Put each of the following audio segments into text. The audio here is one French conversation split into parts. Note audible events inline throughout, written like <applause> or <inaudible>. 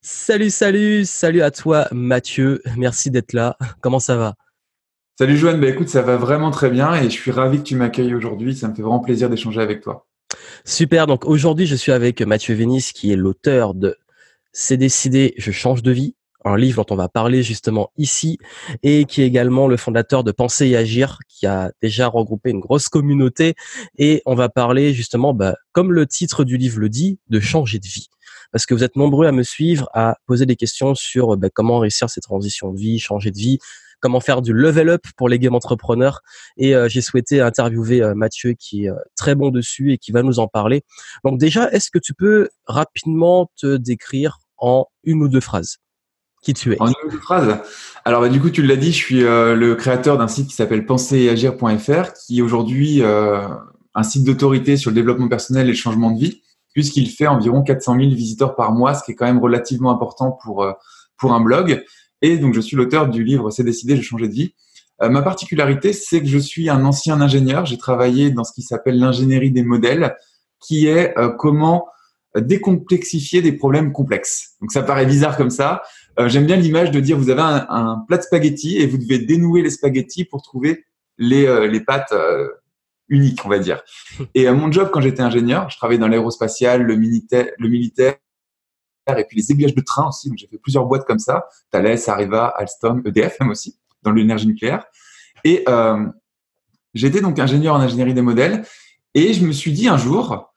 Salut, salut, salut à toi Mathieu, merci d'être là. Comment ça va? Salut Joanne, bah écoute, ça va vraiment très bien et je suis ravi que tu m'accueilles aujourd'hui. Ça me fait vraiment plaisir d'échanger avec toi. Super, donc aujourd'hui je suis avec Mathieu Vénis qui est l'auteur de C'est décidé, je change de vie, un livre dont on va parler justement ici, et qui est également le fondateur de Penser et Agir, qui a déjà regroupé une grosse communauté. Et on va parler justement, bah, comme le titre du livre le dit, de changer de vie parce que vous êtes nombreux à me suivre, à poser des questions sur bah, comment réussir cette transition de vie, changer de vie, comment faire du level up pour les game entrepreneurs. Et euh, j'ai souhaité interviewer euh, Mathieu qui est euh, très bon dessus et qui va nous en parler. Donc déjà, est-ce que tu peux rapidement te décrire en une ou deux phrases qui tu es? En une ou deux phrases? Alors bah, du coup, tu l'as dit, je suis le créateur d'un site qui s'appelle penseeagir.fr, qui est aujourd'hui un site d'autorité sur le développement personnel et le changement de vie puisqu'il fait environ 400 000 visiteurs par mois, ce qui est quand même relativement important pour, euh, pour un blog. Et donc, je suis l'auteur du livre C'est décidé, j'ai changé de vie. Euh, ma particularité, c'est que je suis un ancien ingénieur. J'ai travaillé dans ce qui s'appelle l'ingénierie des modèles, qui est euh, comment décomplexifier des problèmes complexes. Donc, ça paraît bizarre comme ça. J'aime bien l'image de dire vous avez un, plat de spaghettis et vous devez dénouer les spaghettis pour trouver les, les pâtes unique, on va dire. <laughs> Et à mon job, quand j'étais ingénieur, je travaillais dans l'aérospatial, le militaire, le militaire, et puis les aiguillages de train aussi. Donc j'ai fait plusieurs boîtes comme ça, Thales, Arriva, Alstom, EDF même aussi, dans l'énergie nucléaire. Et euh, j'étais donc ingénieur en ingénierie des modèles, et je me suis dit un jour,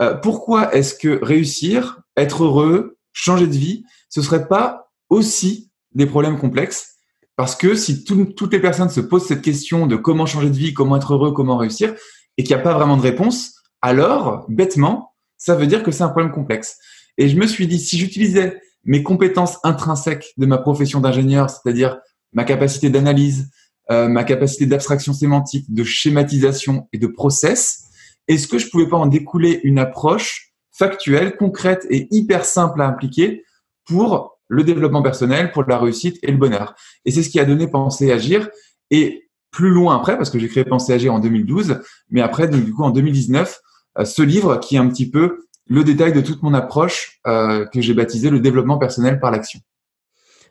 euh, pourquoi est-ce que réussir, être heureux, changer de vie, ce serait pas aussi des problèmes complexes parce que si toutes les personnes se posent cette question de comment changer de vie, comment être heureux, comment réussir, et qu'il n'y a pas vraiment de réponse, alors, bêtement, ça veut dire que c'est un problème complexe. Et je me suis dit, si j'utilisais mes compétences intrinsèques de ma profession d'ingénieur, c'est-à-dire ma capacité d'analyse, euh, ma capacité d'abstraction sémantique, de schématisation et de process, est-ce que je pouvais pas en découler une approche factuelle, concrète et hyper simple à appliquer pour le développement personnel, pour la réussite et le bonheur. Et c'est ce qui a donné Penser Agir. Et plus loin après, parce que j'ai créé Penser Agir en 2012, mais après, donc, du coup, en 2019, euh, ce livre qui est un petit peu le détail de toute mon approche euh, que j'ai baptisé le développement personnel par l'action.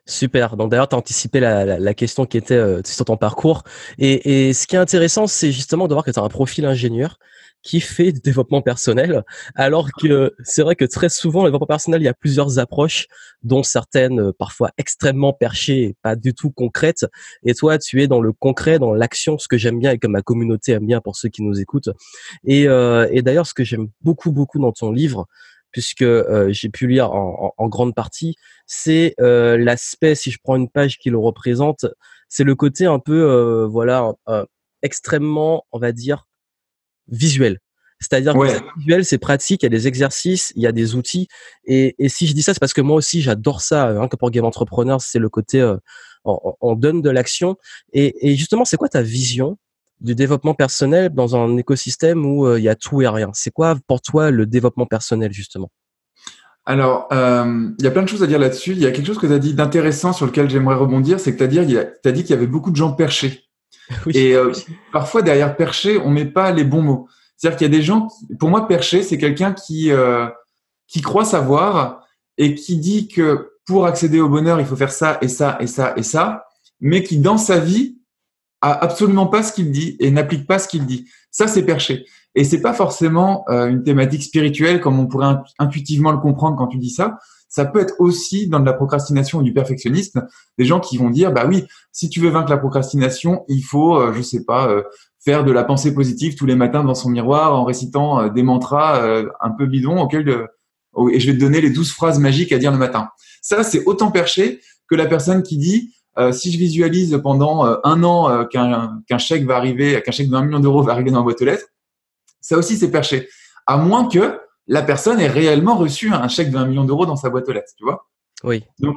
Super. Donc d'ailleurs, tu as anticipé la, question qui était euh, sur ton parcours. Et, et ce qui est intéressant, c'est justement de voir que tu as un profil ingénieur qui fait du développement personnel, alors que c'est vrai que très souvent, le développement personnel, il y a plusieurs approches, dont certaines euh, parfois extrêmement perchées pas du tout concrètes. Et toi, tu es dans le concret, dans l'action, ce que j'aime bien et que ma communauté aime bien pour ceux qui nous écoutent. Et, euh, d'ailleurs, ce que j'aime beaucoup, beaucoup dans ton livre, puisque euh, j'ai pu lire en, grande partie, c'est l'aspect, si je prends une page qui le représente, c'est le côté un peu, voilà, extrêmement, on va dire, visuel. C'est-à-dire que c'est visuel, c'est pratique, il y a des exercices, il y a des outils. Et, et si je dis ça, c'est parce que moi aussi, j'adore ça. Hein, que pour Game Entrepreneur, c'est le côté, euh, on, donne de l'action. Et, et, justement, c'est quoi ta vision du développement personnel dans un écosystème où euh, il y a tout et rien? C'est quoi pour toi le développement personnel, justement? Alors, euh, il y a plein de choses à dire là-dessus. Il y a quelque chose que tu as dit d'intéressant sur lequel j'aimerais rebondir, c'est que tu as, as, dit qu'il y avait beaucoup de gens perchés. <laughs> Et euh, parfois, derrière perché, on met pas les bons mots. C'est-à-dire qu'il y a des gens, pour moi, perché, c'est quelqu'un qui, euh, qui croit savoir et qui dit que pour accéder au bonheur, il faut faire ça et ça et ça et ça, mais qui, dans sa vie, a absolument pas ce qu'il dit et n'applique pas ce qu'il dit. Ça, c'est perché. Et c'est pas forcément euh, une thématique spirituelle comme on pourrait intuitivement le comprendre quand tu dis ça ça peut être aussi dans de la procrastination ou du perfectionnisme, des gens qui vont dire, bah oui, si tu veux vaincre la procrastination, il faut, euh, je sais pas, euh, faire de la pensée positive tous les matins dans son miroir en récitant euh, des mantras euh, un peu bidons auxquels et je vais te donner les douze phrases magiques à dire le matin. Ça, c'est autant perché que la personne qui dit, si je visualise pendant un an qu'un chèque va arriver, qu'un chèque de 20 millions d'euros va arriver dans ma boîte aux lettres, ça aussi c'est perché. À moins que la personne ait réellement reçu un chèque de 1 million d'euros dans sa boîte aux lettres, tu vois? Oui. Donc,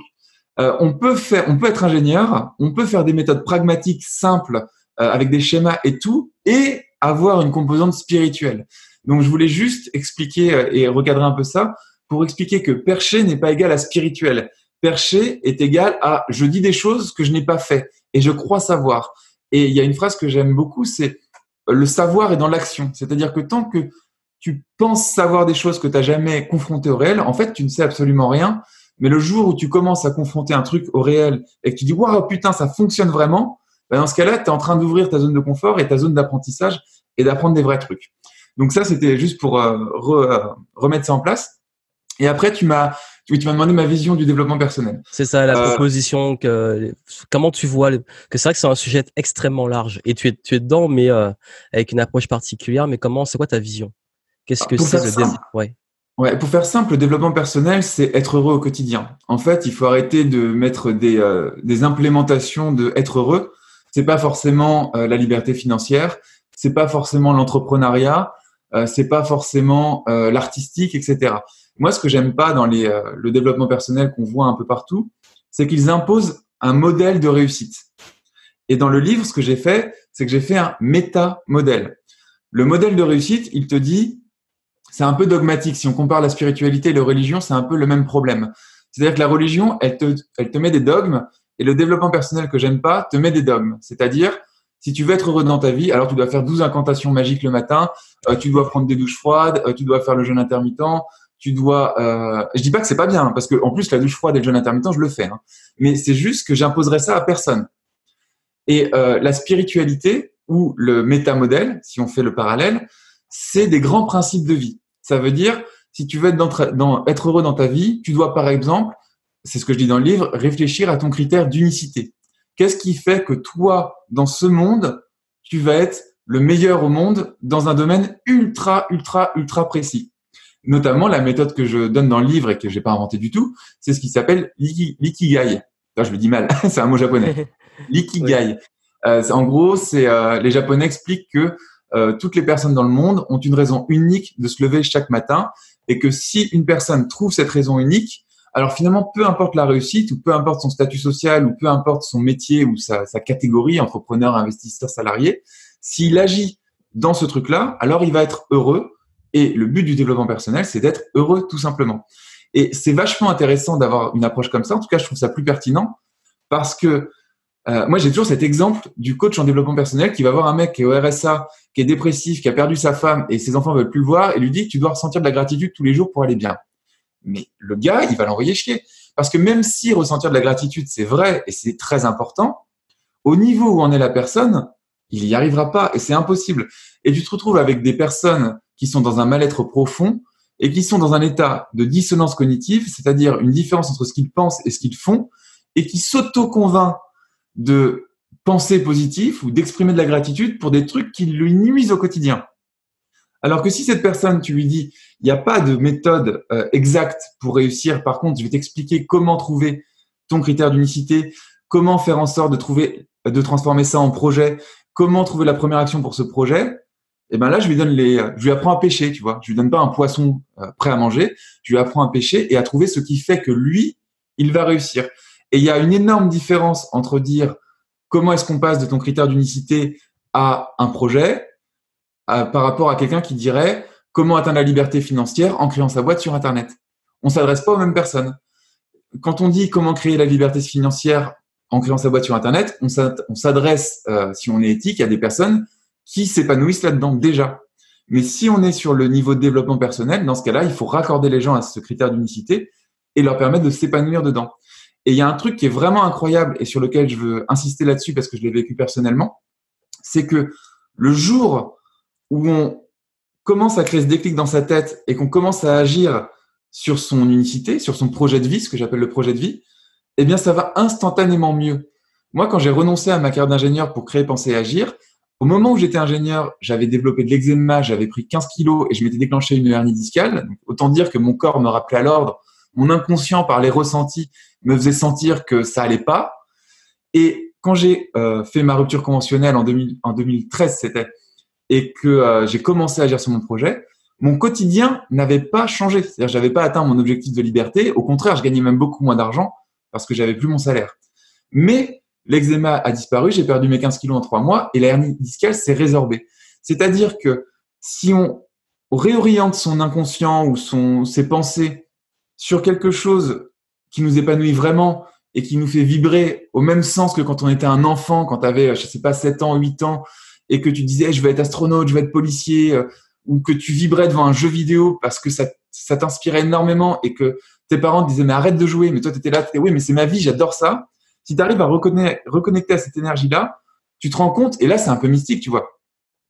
euh, on peut faire, on peut être ingénieur, on peut faire des méthodes pragmatiques simples euh, avec des schémas et tout, et avoir une composante spirituelle. Donc, je voulais juste expliquer euh, et recadrer un peu ça pour expliquer que perché n'est pas égal à spirituel. Perché est égal à je dis des choses que je n'ai pas fait et je crois savoir. Et il y a une phrase que j'aime beaucoup, c'est le savoir est dans l'action. C'est-à-dire que tant que tu penses savoir des choses que tu n'as jamais confrontées au réel, en fait, tu ne sais absolument rien. Mais le jour où tu commences à confronter un truc au réel et que tu dis waouh putain ça fonctionne vraiment, ben dans ce cas-là, tu es en train d'ouvrir ta zone de confort et ta zone d'apprentissage et d'apprendre des vrais trucs. Donc ça, c'était juste pour euh, euh, remettre ça en place. Et après, tu m'as tu m'as demandé ma vision du développement personnel. C'est ça, la euh, proposition. Que, comment tu vois que c'est vrai que c'est un sujet extrêmement large et tu es, tu es dedans, mais avec une approche particulière. Mais comment, c'est quoi ta vision? Qu'est-ce que c'est le développement ouais. ouais. Pour faire simple, le développement personnel, c'est être heureux au quotidien. En fait, il faut arrêter de mettre des, des implémentations de être heureux. C'est pas forcément la liberté financière, c'est pas forcément l'entrepreneuriat, euh, c'est pas forcément euh, l'artistique, etc. Moi, ce que j'aime pas dans les, euh, le développement personnel qu'on voit un peu partout, c'est qu'ils imposent un modèle de réussite. Et dans le livre, ce que j'ai fait, c'est que j'ai fait un méta-modèle. Le modèle de réussite, il te dit, c'est un peu dogmatique. Si on compare la spiritualité et la religion, c'est un peu le même problème. C'est-à-dire que la religion, elle te, elle te met des dogmes, et le développement personnel que j'aime pas te met des dogmes. C'est-à-dire, si tu veux être heureux dans ta vie, alors tu dois faire 12 incantations magiques le matin, euh, tu dois prendre des douches froides, euh, tu dois faire le jeûne intermittent, tu dois. Euh... Je dis pas que c'est pas bien, hein, parce que en plus la douche froide et le jeûne intermittent, je le fais. Hein. Mais c'est juste que j'imposerai ça à personne. Et euh, la spiritualité ou le métamodèle, si on fait le parallèle, c'est des grands principes de vie. Ça veut dire, si tu veux être, dans, être heureux dans ta vie, tu dois par exemple, c'est ce que je dis dans le livre, réfléchir à ton critère d'unicité. Qu'est-ce qui fait que toi, dans ce monde, tu vas être le meilleur au monde dans un domaine ultra, ultra, ultra précis? Notamment, la méthode que je donne dans le livre et que j'ai pas inventé du tout, c'est ce qui s'appelle l'ikigai. je le dis mal, <laughs> c'est un mot japonais. <laughs> L'ikigai. Euh, en gros, c'est euh, les Japonais expliquent que euh, toutes les personnes dans le monde ont une raison unique de se lever chaque matin et que si une personne trouve cette raison unique, alors finalement, peu importe la réussite ou peu importe son statut social ou peu importe son métier ou sa, catégorie, entrepreneur, investisseur, salarié, s'il agit dans ce truc-là, alors il va être heureux. Et le but du développement personnel, c'est d'être heureux tout simplement. Et c'est vachement intéressant d'avoir une approche comme ça. En tout cas, je trouve ça plus pertinent parce que euh, moi, j'ai toujours cet exemple du coach en développement personnel qui va voir un mec qui est au RSA, qui est dépressif, qui a perdu sa femme et ses enfants veulent plus le voir et lui dit que tu dois ressentir de la gratitude tous les jours pour aller bien mais le gars, il va l'envoyer chier. Parce que même si ressentir de la gratitude, c'est vrai et c'est très important, au niveau où en est la personne, il n'y arrivera pas et c'est impossible. Et tu te retrouves avec des personnes qui sont dans un mal-être profond et qui sont dans un état de dissonance cognitive, c'est-à-dire une différence entre ce qu'ils pensent et ce qu'ils font, et qui s'auto-convainc de penser positif ou d'exprimer de la gratitude pour des trucs qui lui nuisent au quotidien. Alors que si cette personne, tu lui dis, il n'y a pas de méthode euh, exacte pour réussir, par contre, je vais t'expliquer comment trouver ton critère d'unicité, comment faire en sorte de trouver, de transformer ça en projet, comment trouver la première action pour ce projet. Et eh ben là, je lui donne les, je lui apprends à pêcher, tu vois. Je lui donne pas un poisson euh, prêt à manger. Je lui apprends à pêcher et à trouver ce qui fait que lui, il va réussir. Et il y a une énorme différence entre dire comment est-ce qu'on passe de ton critère d'unicité à un projet par rapport à quelqu'un qui dirait comment atteindre la liberté financière en créant sa boîte sur Internet. On s'adresse pas aux mêmes personnes. Quand on dit comment créer la liberté financière en créant sa boîte sur Internet, on s'adresse, euh, si on est éthique, à des personnes qui s'épanouissent là-dedans déjà. Mais si on est sur le niveau de développement personnel, dans ce cas-là, il faut raccorder les gens à ce critère d'unicité et leur permettre de s'épanouir dedans. Et il y a un truc qui est vraiment incroyable et sur lequel je veux insister là-dessus parce que je l'ai vécu personnellement, c'est que le jour où on commence à créer ce déclic dans sa tête et qu'on commence à agir sur son unicité, sur son projet de vie, ce que j'appelle le projet de vie, eh bien, ça va instantanément mieux. Moi, quand j'ai renoncé à ma carrière d'ingénieur pour créer Penser Agir, au moment où j'étais ingénieur, j'avais développé de l'eczéma, j'avais pris 15 kilos et je m'étais déclenché une hernie discale. autant dire que mon corps me rappelait à l'ordre. Mon inconscient, par les ressentis, me faisait sentir que ça allait pas. Et quand j'ai euh, fait ma rupture conventionnelle en, 2000, en 2013, c'était et que euh, j'ai commencé à agir sur mon projet, mon quotidien n'avait pas changé. C'est-à-dire, j'avais pas atteint mon objectif de liberté. Au contraire, je gagnais même beaucoup moins d'argent parce que j'avais plus mon salaire. Mais l'eczéma a disparu, j'ai perdu mes 15 kilos en trois mois et la hernie discale s'est résorbée. C'est-à-dire que si on réoriente son inconscient ou son, ses pensées sur quelque chose qui nous épanouit vraiment et qui nous fait vibrer au même sens que quand on était un enfant, quand tu avais, je sais pas, 7 ans, 8 ans, et que tu disais je vais être astronaute, je vais être policier, euh, ou que tu vibrais devant un jeu vidéo parce que ça, ça t'inspirait énormément et que tes parents te disaient mais arrête de jouer, mais toi tu étais là, tu oui mais c'est ma vie, j'adore ça. Si tu arrives à reconnecter à cette énergie-là, tu te rends compte, et là c'est un peu mystique, tu vois,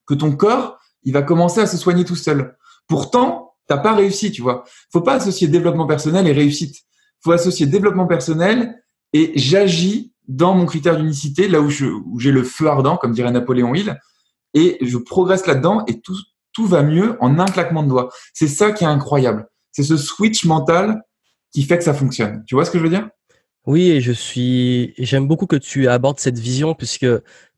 que ton corps, il va commencer à se soigner tout seul. Pourtant, t'as pas réussi, tu vois. Faut pas associer développement personnel et réussite. Faut associer développement personnel et j'agis dans mon critère d'unicité, là où j'ai le feu ardent, comme dirait Napoléon Hill, et je progresse là-dedans et tout, va mieux en un claquement de doigts. C'est ça qui est incroyable. C'est ce switch mental qui fait que ça fonctionne. Tu vois ce que je veux dire? Oui, et je suis, j'aime beaucoup que tu abordes cette vision puisque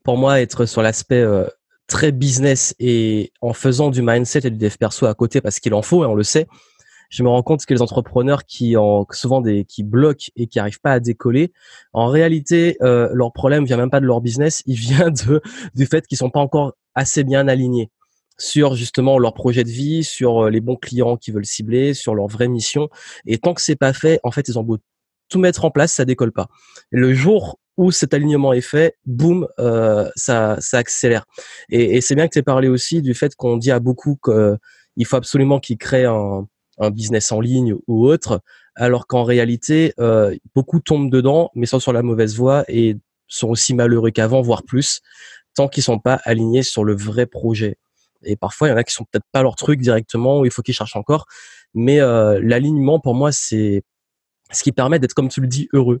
pour moi, être sur l'aspect euh, très business et en faisant du mindset et du dev perso à côté parce qu'il en faut et on le sait, je me rends compte que les entrepreneurs qui ont souvent des qui bloquent et qui arrivent pas à décoller, en réalité euh, leur problème vient même pas de leur business, il vient de du fait qu'ils sont pas encore assez bien alignés sur justement leur projet de vie, sur euh, les bons clients qu'ils veulent cibler, sur leur vraie mission. Et tant que c'est pas fait, en fait, ils ont beau tout mettre en place, ça décolle pas. le jour où cet alignement est fait, boum, euh, ça, ça accélère. Et, et c'est bien que tu aies parlé aussi du fait qu'on dit à beaucoup qu'il faut absolument qu'ils créent un, un, business en ligne ou autre, alors qu'en réalité, euh, beaucoup tombent dedans, mais sont sur la mauvaise voie et sont aussi malheureux qu'avant, voire plus, tant qu'ils sont pas alignés sur le vrai projet. Et parfois, il y en a qui sont peut-être pas leur truc directement, ou il faut qu'ils cherchent encore. Mais euh, l'alignement, pour moi, c'est ce qui permet d'être, comme tu le dis, heureux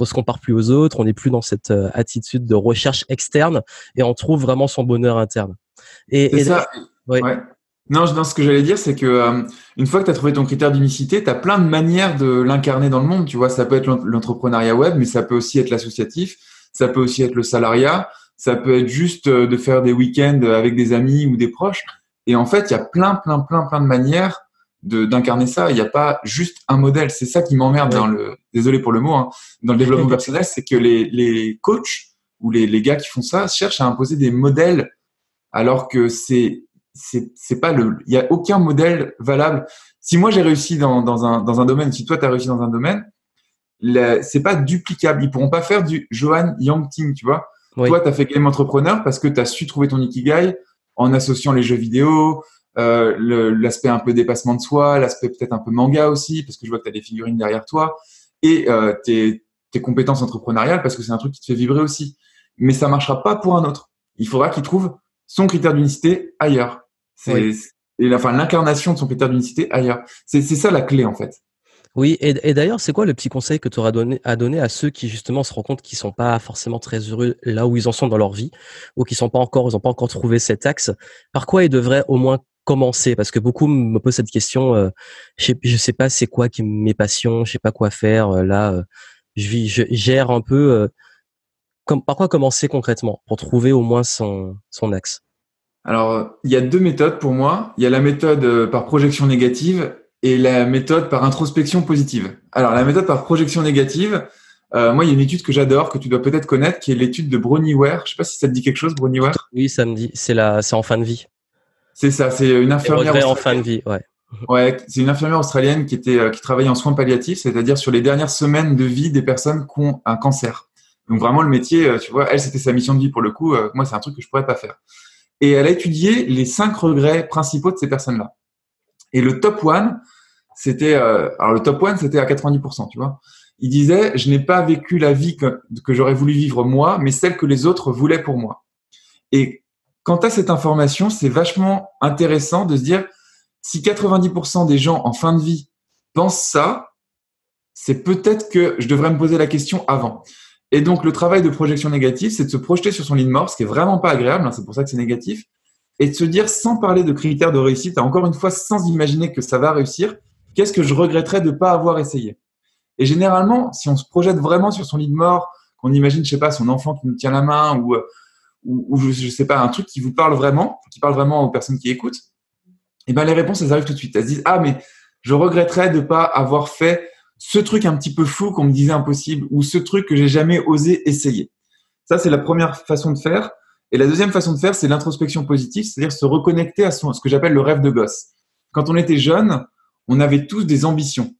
on se compare plus aux autres, on n'est plus dans cette euh, attitude de recherche externe et on trouve vraiment son bonheur interne. Et, ça. Ouais. Non, dans ce que j'allais dire, c'est que euh, une fois que tu as trouvé ton critère d'unicité, tu as plein de manières de l'incarner dans le monde. Tu vois, ça peut être l'entrepreneuriat web, mais ça peut aussi être l'associatif, ça peut aussi être le salariat, ça peut être juste euh, de faire des week-ends avec des amis ou des proches. Et en fait, il y a plein, plein, plein, plein de manières d'incarner ça. Il n'y a pas juste un modèle. C'est ça qui m'emmerde dans le, désolé pour le mot, hein, dans le développement <laughs> personnel, c'est que les, les coachs ou les, les gars qui font ça cherchent à imposer des modèles alors que c'est c'est pas le il y a aucun modèle valable. Si moi j'ai réussi dans, dans, un, dans un domaine si toi tu as réussi dans un domaine c'est pas duplicable. Ils pourront pas faire du Johan Yangting tu vois. Toi tu as fait game entrepreneur parce que tu as su trouver ton ikigai en associant les jeux vidéo euh, l'aspect un peu dépassement de soi, l'aspect peut-être un peu manga aussi, parce que je vois que tu as des figurines derrière toi, et euh, tes, tes compétences entrepreneuriales, parce que c'est un truc qui te fait vibrer aussi. Mais ça marchera pas pour un autre. Il faudra qu'il trouve son critère d'unicité ailleurs. C'est et enfin l'incarnation de son critère d'unicité ailleurs. C'est ça la clé en fait. Oui, et, et d'ailleurs, c'est quoi le petit conseil que tu auras donné à donner à ceux qui justement se rendent compte qu'ils sont pas forcément très heureux là où ils en sont dans leur vie, ou qui sont pas encore, ils ont pas encore trouvé cet axe? Par quoi ils devraient au moins commencer? Parce que beaucoup me posent cette question. Euh, je, sais, sais pas c'est quoi qui mes passions, je sais pas quoi faire. Euh, là, euh, je, vis, je gère un peu. Comme, par quoi commencer concrètement pour trouver au moins son, son axe? Alors, il y a deux méthodes pour moi. Il y a la méthode par projection négative et la méthode par introspection positive. Alors, la méthode par projection négative, moi, il y a une étude que j'adore, que tu dois peut-être connaître, qui est l'étude de Bronnie Ware. Je sais pas si ça te dit quelque chose, Bronnie Ware? Oui, ça me dit. C'est la, c'est en fin de vie. C'est ça, c'est une infirmière. en fin de vie, ouais. Ouais, c'est une infirmière australienne qui était euh, qui travaillait en soins palliatifs, c'est-à-dire sur les dernières semaines de vie des personnes qui ont un cancer. Donc vraiment le métier, euh, tu vois, elle c'était sa mission de vie pour le coup. Euh, moi c'est un truc que je pourrais pas faire. Et elle a étudié les cinq regrets principaux de ces personnes-là. Et le top one, c'était alors le top one c'était à 90%, tu vois. Il disait je n'ai pas vécu la vie que, que j'aurais voulu vivre moi, mais celle que les autres voulaient pour moi. Et quant à cette information, c'est vachement intéressant de se dire si 90% des gens en fin de vie pensent ça, c'est peut-être que je devrais me poser la question avant. Et donc, le travail de projection négative, c'est de se projeter sur son lit de mort, ce qui est vraiment pas agréable, hein, c'est pour ça que c'est négatif, et de se dire, sans parler de critères de réussite, encore une fois, sans imaginer que ça va réussir, qu'est-ce que je regretterais de ne pas avoir essayé? Et généralement, si on se projette vraiment sur son lit de mort, qu'on imagine, je sais pas, son enfant qui nous tient la main, ou ou, je, sais pas, un truc qui vous parle vraiment, qui parle vraiment aux personnes qui écoutent, et eh ben les réponses, elles arrivent tout de suite. Elles se disent, ah, mais je regretterais de pas avoir fait ce truc un petit peu fou qu'on me disait impossible ou ce truc que j'ai jamais osé essayer. Ça, c'est la première façon de faire. Et la deuxième façon de faire, c'est l'introspection positive, c'est-à-dire se reconnecter à ce que j'appelle le rêve de gosse. Quand on était jeune, on avait tous des ambitions.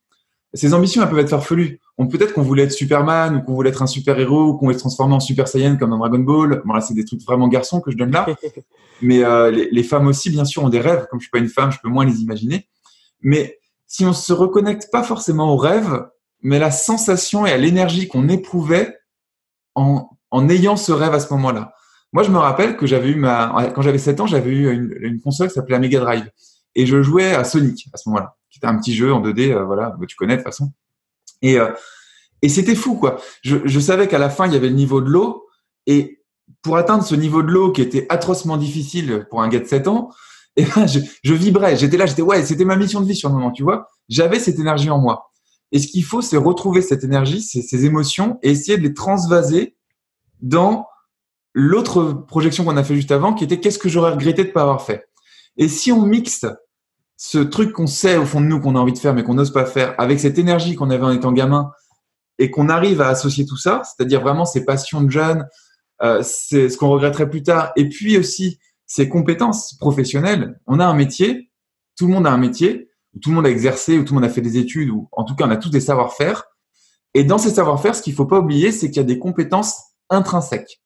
Ces ambitions, elles peuvent être farfelues peut-être qu'on voulait être Superman ou qu'on voulait être un super héros ou qu'on voulait se transformer en Super Saiyan comme dans Dragon Ball. Bon là, c'est des trucs vraiment garçons que je donne là. <laughs> Mais euh, les, femmes aussi, bien sûr, ont des rêves. Comme je suis pas une femme, je peux moins les imaginer. Mais si on se reconnecte pas forcément au rêve, mais la sensation et à l'énergie qu'on éprouvait en, en ayant ce rêve à ce moment-là. Moi, je me rappelle que j'avais eu ma, quand j'avais 7 ans, j'avais eu une, une console qui s'appelait la Mega Drive. Et je jouais à Sonic à ce moment-là, qui était un petit jeu en 2D, euh, voilà, tu connais de toute façon. Et, euh, et c'était fou, quoi. Je, savais qu'à la fin, il y avait le niveau de l'eau. Et pour atteindre ce niveau de l'eau qui était atrocement difficile pour un gars de 7 ans, et <laughs> eh ben, je, vibrais. J'étais là, j'étais, ouais, c'était ma mission de vie sur le moment, tu vois. J'avais cette énergie en moi. Et ce qu'il faut, c'est retrouver cette énergie, ces, ces émotions, et essayer de les transvaser dans l'autre projection qu'on a fait juste avant, qui était qu'est-ce que j'aurais regretté de pas avoir fait? Et si on mixe ce truc qu'on sait au fond de nous qu'on a envie de faire mais qu'on n'ose pas faire, avec cette énergie qu'on avait en étant gamin, et qu'on arrive à associer tout ça, c'est-à-dire vraiment ces passions de jeunes, euh, c'est ce qu'on regretterait plus tard, et puis aussi ces compétences professionnelles. On a un métier, tout le monde a un métier, tout le monde a exercé, ou tout le monde a fait des études, ou en tout cas on a tous des savoir-faire. Et dans ces savoir-faire, ce qu'il faut pas oublier, c'est qu'il y a des compétences intrinsèques.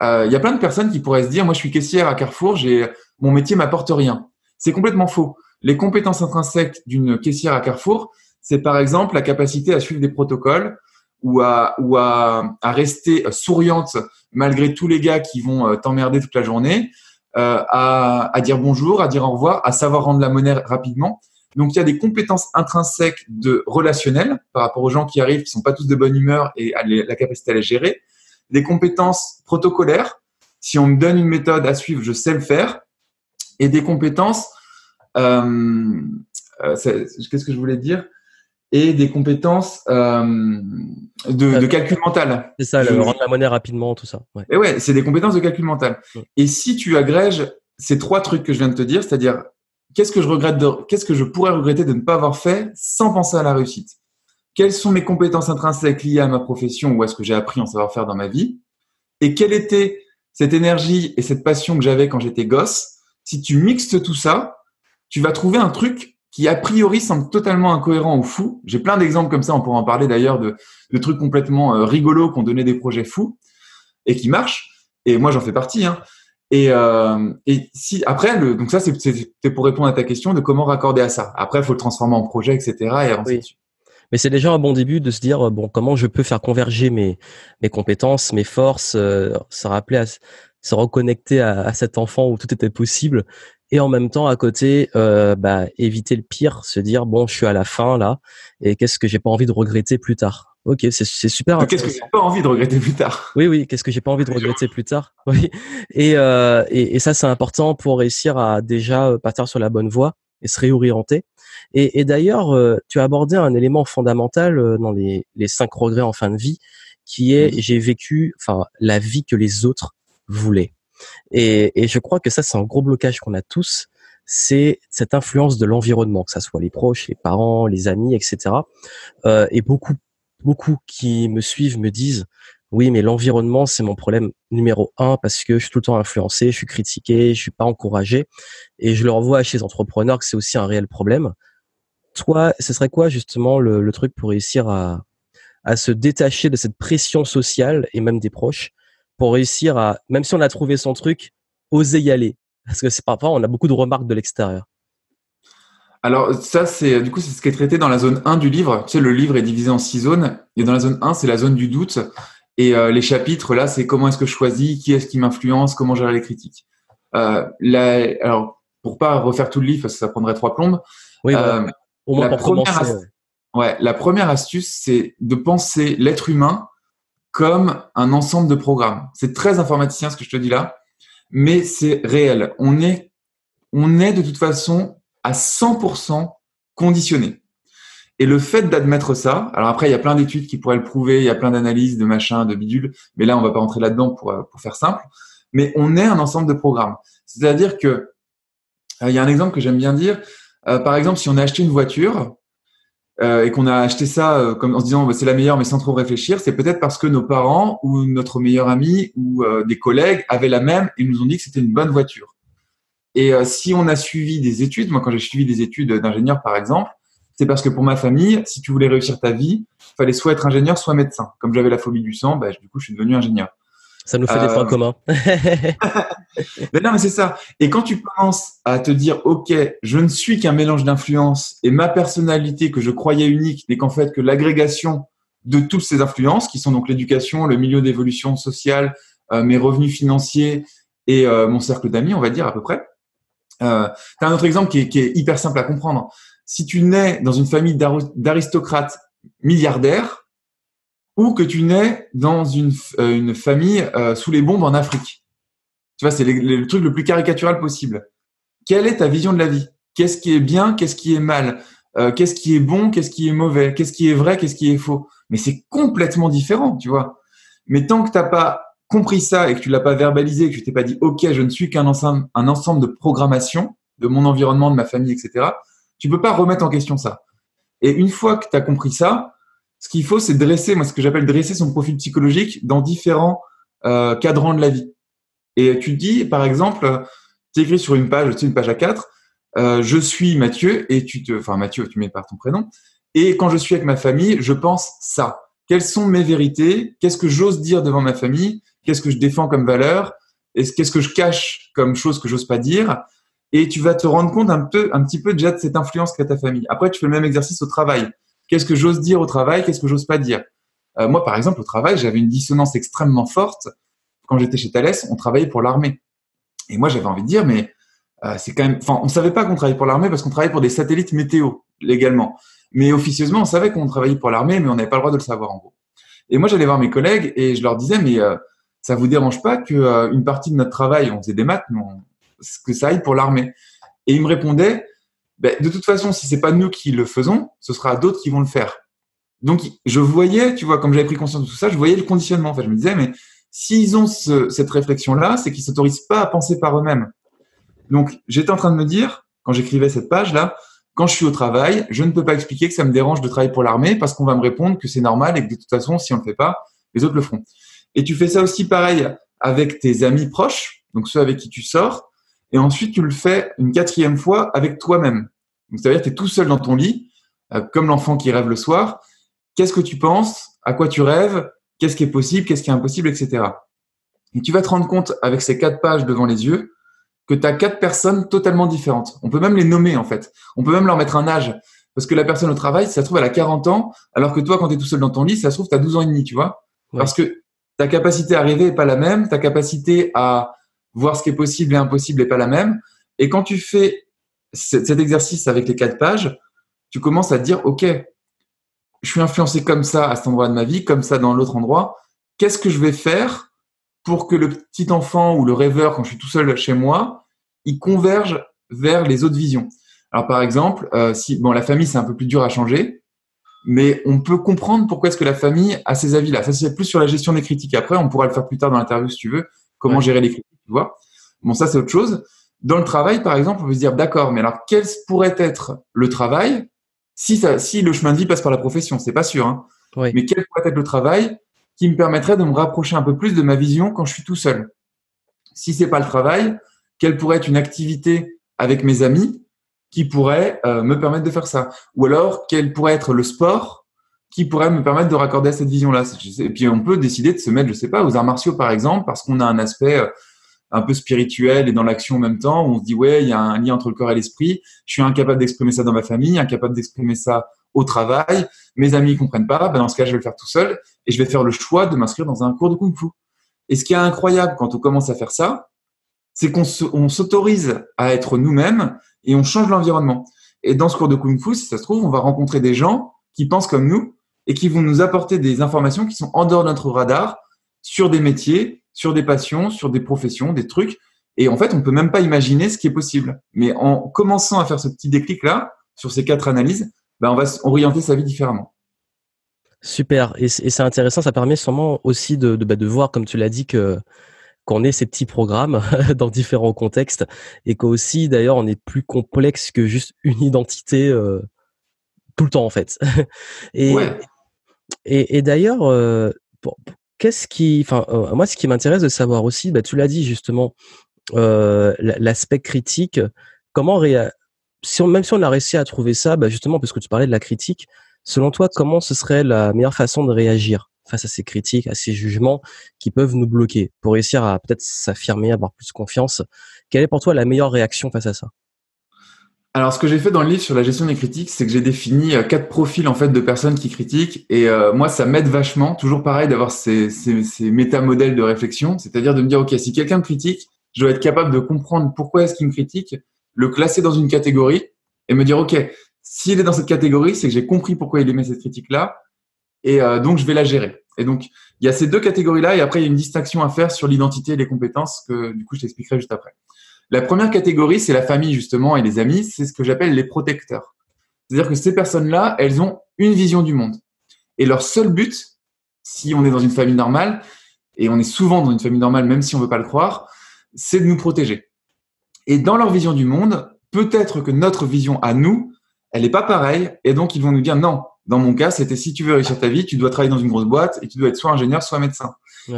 Euh, il y a plein de personnes qui pourraient se dire, moi je suis caissière à Carrefour, j'ai mon métier m'apporte rien. C'est complètement faux. Les compétences intrinsèques d'une caissière à Carrefour, c'est par exemple la capacité à suivre des protocoles ou à, rester souriante malgré tous les gars qui vont euh, t'emmerder toute la journée, euh, à, dire bonjour, à dire au revoir, à savoir rendre la monnaie rapidement. Donc il y a des compétences intrinsèques de relationnel par rapport aux gens qui arrivent, qui sont pas tous de bonne humeur et la capacité à les gérer des compétences protocolaires. Si on me donne une méthode à suivre, je sais le faire. Et des compétences, qu'est-ce que je voulais dire? Et des compétences euh, de, de, calcul mental. C'est ça, le rendre la monnaie rapidement, tout ça. Ouais. Et ouais, c'est des compétences de calcul mental. Et si tu agrèges ces trois trucs que je viens de te dire, c'est-à-dire qu'est-ce que je regrette, qu'est-ce que je pourrais regretter de ne pas avoir fait sans penser à la réussite? Quelles sont mes compétences intrinsèques liées à ma profession ou à ce que j'ai appris en savoir-faire dans ma vie? Et quelle était cette énergie et cette passion que j'avais quand j'étais gosse? Si tu mixes tout ça, tu vas trouver un truc qui a priori semble totalement incohérent ou fou. J'ai plein d'exemples comme ça, on pourra en parler d'ailleurs de, de, trucs complètement euh, rigolos qui ont donné des projets fous et qui marchent. Et moi, j'en fais partie. Hein. Et, euh, et si après, le, donc ça, c'est pour répondre à ta question de comment raccorder à ça. Après, il faut le transformer en projet, etc. et avancer dessus. Mais c'est déjà un bon début de se dire bon comment je peux faire converger mes mes compétences, mes forces, euh, se rappeler, à, se reconnecter à, à, cet enfant où tout était possible et en même temps à côté euh, bah, éviter le pire, se dire bon je suis à la fin là et qu'est-ce que j'ai pas envie de regretter plus tard? Ok, c'est super. Qu'est-ce que j'ai pas envie de regretter plus tard? Oui, oui. Qu'est-ce que j'ai pas envie de regretter plus tard? <laughs> Oui. Et, euh, et, et ça, c'est important pour réussir à déjà partir sur la bonne voie et se réorienter. Et, et d'ailleurs, euh, tu as abordé un élément fondamental euh, dans les, les cinq regrets en fin de vie, qui est j'ai vécu, enfin, la vie que les autres voulaient. Et, et je crois que ça, c'est un gros blocage qu'on a tous. C'est cette influence de l'environnement, que ça soit les proches, les parents, les amis, etc. Euh, et beaucoup, beaucoup qui me suivent me disent oui, mais l'environnement, c'est mon problème numéro un parce que je suis tout le temps influencé, je suis critiqué, je suis pas encouragé. Et je le revois chez les entrepreneurs que c'est aussi un réel problème. Toi, ce serait quoi justement le, le truc pour réussir à, à se détacher de cette pression sociale et même des proches pour réussir à, même si on a trouvé son truc, oser y aller Parce que c'est parfois, on a beaucoup de remarques de l'extérieur. Alors ça, c'est du coup, c'est ce qui est traité dans la zone 1 du livre. Tu sais, le livre est divisé en six zones. Et dans la zone 1, c'est la zone du doute. Et euh, les chapitres, là, c'est comment est-ce que je choisis, qui est-ce qui m'influence, comment gérer les critiques. Euh, alors, pour pas refaire tout le livre, parce que ça prendrait trois plombes. Oui, euh, au moins pour commencer. Ouais. la première astuce, c'est de penser l'être humain comme un ensemble de programmes. C'est très informaticien ce que je te dis là, mais c'est réel. On est, on est de toute façon à 100% conditionné. Et le fait d'admettre ça, alors après, il y a plein d'études qui pourraient le prouver, il y a plein d'analyses, de machins, de bidules, mais là, on va pas rentrer là-dedans pour, euh, pour faire simple. Mais on est un ensemble de programmes. C'est-à-dire que, euh, il y a un exemple que j'aime bien dire. Euh, par exemple, si on a acheté une voiture euh, et qu'on a acheté ça comme en se disant bah, c'est la meilleure, mais sans trop réfléchir, c'est peut-être parce que nos parents ou notre meilleur ami ou des collègues avaient la même et nous ont dit que c'était une bonne voiture. Et si on a suivi des études, moi quand j'ai suivi des études d'ingénieur par exemple, c'est parce que pour ma famille, si tu voulais réussir ta vie, fallait soit être ingénieur, soit médecin. Comme j'avais la phobie du sang, bah, du coup, je suis devenu ingénieur. Ça nous fait des points euh, communs. <laughs> mais non, mais c'est ça. Et quand tu commences à te dire, OK, je ne suis qu'un mélange d'influences et ma personnalité que je croyais unique n'est qu'en fait que l'agrégation de toutes ces influences, qui sont donc l'éducation, le milieu d'évolution sociale, euh, mes revenus financiers et euh, mon cercle d'amis, on va dire à peu près. Euh, tu as un autre exemple qui est, qui est, hyper simple à comprendre. Si tu nais dans une famille d'aristocrates milliardaires, ou que tu nais dans une, euh, une famille euh, sous les bombes en Afrique. Tu vois, c'est le, truc le plus caricatural possible. Quelle est ta vision de la vie? Qu'est-ce qui est bien Qu'est-ce qui est mal? Euh, Qu'est-ce qui est bon Qu'est-ce qui est mauvais? Qu'est-ce qui est vrai Qu'est-ce qui est faux? Mais c'est complètement différent, tu vois. Mais tant que t'as pas compris ça et que tu l'as pas verbalisé, que tu t'es pas dit, ok, je ne suis qu'un ensemble, un ensemble de programmation de mon environnement, de ma famille, etc. Tu peux pas remettre en question ça. Et une fois que tu as compris ça, ce qu'il faut, c'est dresser, moi, ce que j'appelle dresser son profil psychologique dans différents euh, cadrans de la vie. Et tu dis, par exemple, tu écris sur une page, tu sais, une page à quatre, euh, je suis Mathieu, et tu te, enfin Mathieu, tu mets par ton prénom, et quand je suis avec ma famille, je pense ça. Quelles sont mes vérités? Qu'est-ce que j'ose dire devant ma famille? Qu'est-ce que je défends comme valeur? Qu'est-ce que je cache comme chose que j'ose pas dire? Et tu vas te rendre compte un peu, un petit peu déjà de cette influence qu'a ta famille. Après, tu fais le même exercice au travail. Qu'est-ce que j'ose dire au travail Qu'est-ce que j'ose pas dire? Euh, Moi, par exemple, au travail, j'avais une dissonance extrêmement forte. Quand j'étais chez Thales, on travaillait pour l'armée. Et moi, j'avais envie de dire, mais euh, c'est quand même. Enfin, on savait pas qu'on travaillait pour l'armée parce qu'on travaillait pour des satellites météo légalement. Mais officieusement, on savait qu'on travaillait pour l'armée, mais on n'avait pas le droit de le savoir en gros. Et moi, j'allais voir mes collègues et je leur disais, mais euh, ça vous dérange pas que euh, une partie de notre travail, on faisait des maths, mais que ça aille pour l'armée? Et ils me répondaient, ben, de toute façon, si c'est pas nous qui le faisons, ce sera d'autres qui vont le faire. Donc, je voyais, tu vois, comme j'avais pris conscience de tout ça, je voyais le conditionnement. Enfin, je me disais, mais s'ils ont cette réflexion-là, c'est qu'ils s'autorisent pas à penser par eux-mêmes. Donc, j'étais en train de me dire, quand j'écrivais cette page-là, quand je suis au travail, je ne peux pas expliquer que ça me dérange de travailler pour l'armée parce qu'on va me répondre que c'est normal et que de toute façon, si on le fait pas, les autres le feront. Et tu fais ça aussi pareil avec tes amis proches, donc ceux avec qui tu sors. Et ensuite, tu le fais une quatrième fois avec toi-même. Donc, ça veut dire que tu es tout seul dans ton lit, euh, comme l'enfant qui rêve le soir. Qu'est-ce que tu penses? À quoi tu rêves? Qu'est-ce qui est possible? Qu'est-ce qui est impossible? Etc. Et tu vas te rendre compte avec ces quatre pages devant les yeux que tu as quatre personnes totalement différentes. On peut même les nommer en fait. On peut même leur mettre un âge. Parce que la personne au travail, ça se trouve, elle a 40 ans, alors que toi, quand tu es tout seul dans ton lit, ça se trouve, tu as 12 ans et demi, tu vois? Parce que ta capacité à rêver est pas la même, ta capacité à voir ce qui est possible et impossible n'est pas la même. Et quand tu fais cet exercice avec les quatre pages, tu commences à te dire, OK, je suis influencé comme ça à cet endroit de ma vie, comme ça dans l'autre endroit. Qu'est-ce que je vais faire pour que le petit enfant ou le rêveur, quand je suis tout seul chez moi, il converge vers les autres visions? Alors par exemple, euh, si bon, la famille c'est un peu plus dur à changer, mais on peut comprendre pourquoi est-ce que la famille a ces avis-là. Ça c'est plus sur la gestion des critiques. Après, on pourra le faire plus tard dans l'interview si tu veux. Comment gérer les critiques tu vois. Bon, ça, c'est autre chose. Dans le travail, par exemple, on peut se dire, d'accord, mais alors, quel pourrait être le travail si, ça, si le chemin de vie passe par la profession? C'est pas sûr. Hein. Mais quel pourrait être le travail qui me permettrait de me rapprocher un peu plus de ma vision quand je suis tout seul? Si c'est pas le travail, quelle pourrait être une activité avec mes amis qui pourrait euh, me permettre de faire ça? Ou alors, quel pourrait être le sport qui pourrait me permettre de raccorder à cette vision-là Et puis, on peut décider de se mettre, je sais pas, aux arts martiaux, par exemple, parce qu'on a un aspect euh, un peu spirituel et dans l'action en même temps, où on se dit ouais, il y a un lien entre le corps et l'esprit. Je suis incapable d'exprimer ça dans ma famille, incapable d'exprimer ça au travail. Mes amis ne comprennent pas. Ben dans ce cas, je vais le faire tout seul et je vais faire le choix de m'inscrire dans un cours de kung-fu. Et ce qui est incroyable quand on commence à faire ça, c'est qu'on s'autorise à être nous-mêmes et on change l'environnement. Et dans ce cours de kung-fu, si ça se trouve, on va rencontrer des gens qui pensent comme nous et qui vont nous apporter des informations qui sont en dehors de notre radar sur des métiers, sur des passions, sur des professions, des trucs. Et en fait, on peut même pas imaginer ce qui est possible. Mais en commençant à faire ce petit déclic-là, sur ces quatre analyses, ben on va orienter sa vie différemment. Super. Et c'est intéressant, ça permet sûrement aussi de, de, bah, de voir, comme tu l'as dit, que qu'on ait ces petits programmes <laughs> dans différents contextes et qu'aussi d'ailleurs on est plus complexe que juste une identité euh, tout le temps en fait. <laughs> et, et, et d'ailleurs, euh, qu'est-ce qui, enfin, euh, moi, ce qui m'intéresse de savoir aussi, bah, tu l'as dit justement, euh, l'aspect critique. Comment si on, même si on a réussi à trouver ça, bah, justement, parce que tu parlais de la critique, selon toi, comment ce serait la meilleure façon de réagir face à ces critiques, à ces jugements qui peuvent nous bloquer? Pour réussir à peut-être s'affirmer, avoir plus confiance. Quelle est pour toi la meilleure réaction face à ça? Alors, ce que j'ai fait dans le livre sur la gestion des critiques, c'est que j'ai défini euh, quatre profils en fait de personnes qui critiquent. Et euh, moi, ça m'aide vachement, toujours pareil, d'avoir ces, ces, ces métamodèles de réflexion, c'est-à-dire de me dire, ok, si quelqu'un me critique, je dois être capable de comprendre pourquoi est-ce qu'il me critique, le classer dans une catégorie et me dire, ok, s'il est dans cette catégorie, c'est que j'ai compris pourquoi il émet cette critique-là, et euh, donc je vais la gérer. Et donc, il y a ces deux catégories-là, et après, il y a une distinction à faire sur l'identité et les compétences que du coup, je t'expliquerai juste après. La première catégorie, c'est la famille justement et les amis, c'est ce que j'appelle les protecteurs. C'est-à-dire que ces personnes-là, elles ont une vision du monde. Et leur seul but, si on est dans une famille normale, et on est souvent dans une famille normale même si on ne veut pas le croire, c'est de nous protéger. Et dans leur vision du monde, peut-être que notre vision à nous, elle n'est pas pareille, et donc ils vont nous dire non. Dans mon cas, c'était si tu veux réussir ta vie, tu dois travailler dans une grosse boîte et tu dois être soit ingénieur, soit médecin.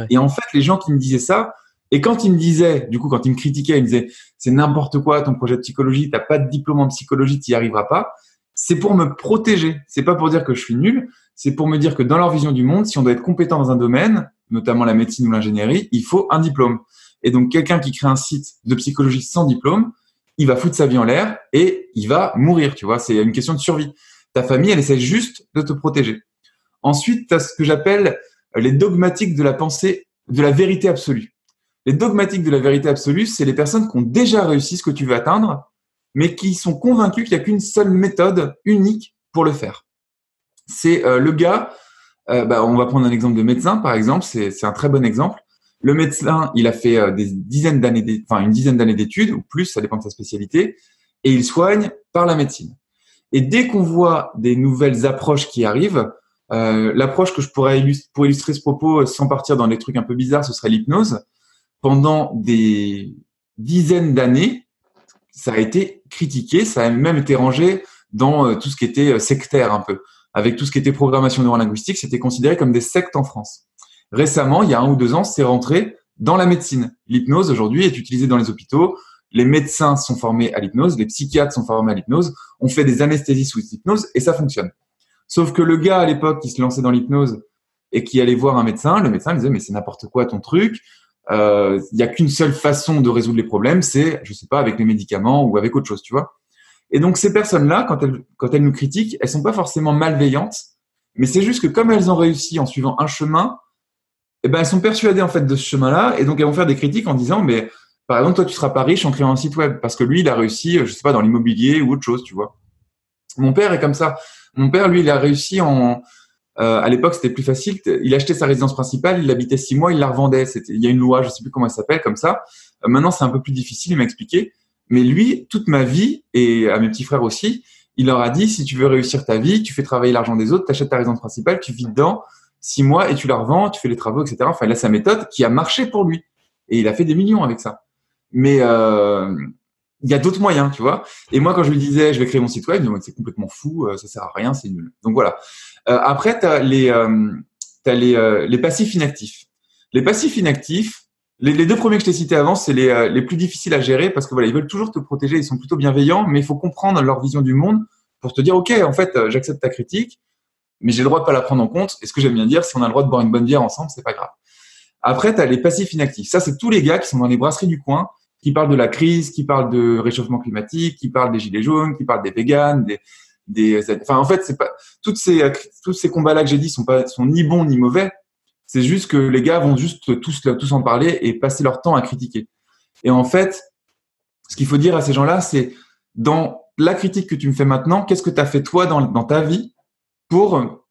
Et en fait, les gens qui me disaient ça, et quand il me disait, du coup, quand il me critiquait, il me disait, c'est n'importe quoi ton projet de psychologie, t'as pas de diplôme en psychologie, tu n'y arriveras pas. C'est pour me protéger. C'est pas pour dire que je suis nul. C'est pour me dire que dans leur vision du monde, si on doit être compétent dans un domaine, notamment la médecine ou l'ingénierie, il faut un diplôme. Et donc, quelqu'un qui crée un site de psychologie sans diplôme, il va foutre sa vie en l'air et il va mourir, tu vois. C'est une question de survie. Ta famille, elle essaie juste de te protéger. Ensuite, tu as ce que j'appelle les dogmatiques de la pensée, de la vérité absolue. Les dogmatiques de la vérité absolue, c'est les personnes qui ont déjà réussi ce que tu veux atteindre, mais qui sont convaincus qu'il n'y a qu'une seule méthode unique pour le faire. C'est euh, le gars, euh, bah, on va prendre un exemple de médecin par exemple, c'est un très bon exemple. Le médecin, il a fait euh, des dizaines d'années, enfin une dizaine d'années d'études ou plus, ça dépend de sa spécialité, et il soigne par la médecine. Et dès qu'on voit des nouvelles approches qui arrivent, l'approche que je pourrais pour illustrer ce propos sans partir dans des trucs un peu bizarres, ce serait l'hypnose pendant des dizaines d'années, ça a été critiqué, ça a même été rangé dans euh, tout ce qui était euh, sectaire un peu. Avec tout ce qui était programmation neurolinguistique, c'était considéré comme des sectes en France. Récemment, il y a un ou deux ans, c'est rentré dans la médecine. L'hypnose aujourd'hui est utilisée dans les hôpitaux. Les médecins sont formés à l'hypnose, les psychiatres sont formés à l'hypnose. On fait des anesthésies sous hypnose et ça fonctionne. Sauf que le gars à l'époque qui se lançait dans l'hypnose et qui allait voir un médecin, le médecin lui disait mais c'est n'importe quoi ton truc, il euh, n'y a qu'une seule façon de résoudre les problèmes, c'est, je sais pas, avec les médicaments ou avec autre chose, tu vois. Et donc ces personnes-là, quand elles, quand elles nous critiquent, elles sont pas forcément malveillantes, mais c'est juste que comme elles ont réussi en suivant un chemin, eh ben elles sont persuadées en fait de ce chemin-là, et donc elles vont faire des critiques en disant, mais par exemple toi tu seras pas riche en créant un site web parce que lui il a réussi, je sais pas, dans l'immobilier ou autre chose, tu vois. Mon père est comme ça. Mon père, lui, il a réussi en, euh, à l'époque, c'était plus facile. Il achetait sa résidence principale, il habitait six mois, il la revendait. Il y a une loi, je sais plus comment elle s'appelle, comme ça. Euh, maintenant, c'est un peu plus difficile, il m'a expliqué. Mais lui, toute ma vie, et à mes petits frères aussi, il leur a dit, si tu veux réussir ta vie, tu fais travailler l'argent des autres, tu achètes ta résidence principale, tu vis dedans six mois et tu la revends, tu fais les travaux, etc. Enfin, il a sa méthode qui a marché pour lui. Et il a fait des millions avec ça. Mais euh, il y a d'autres moyens, tu vois. Et moi, quand je lui disais, je vais créer mon site web, il me c'est complètement fou, ça sert à rien, c'est nul. Donc voilà. Euh, après, tu as, les, euh, euh, les passifs inactifs. Les passifs inactifs, les, deux premiers que je t'ai cités avant, c'est les, les plus difficiles à gérer parce que voilà, ils veulent toujours te protéger, ils sont plutôt bienveillants, mais il faut comprendre leur vision du monde pour te dire, OK, en fait, j'accepte ta critique, mais j'ai le droit de pas la prendre en compte. Et ce que j'aime bien dire, si on a le droit de boire une bonne bière ensemble, c'est pas grave. Après, tu as les passifs inactifs. Ça, c'est tous les gars qui sont dans les brasseries du coin, qui parlent de la crise, qui parlent de réchauffement climatique, qui parlent des gilets jaunes, qui parlent des véganes, enfin en fait toutes ces tous ces combats là que j'ai dit sont sont ni bons ni mauvais. C'est juste que les gars vont juste tous en parler et passer leur temps à critiquer. Et en fait ce qu'il faut dire à ces gens là c'est dans la critique que tu me fais maintenant qu'est-ce que tu as fait toi dans, ta vie pour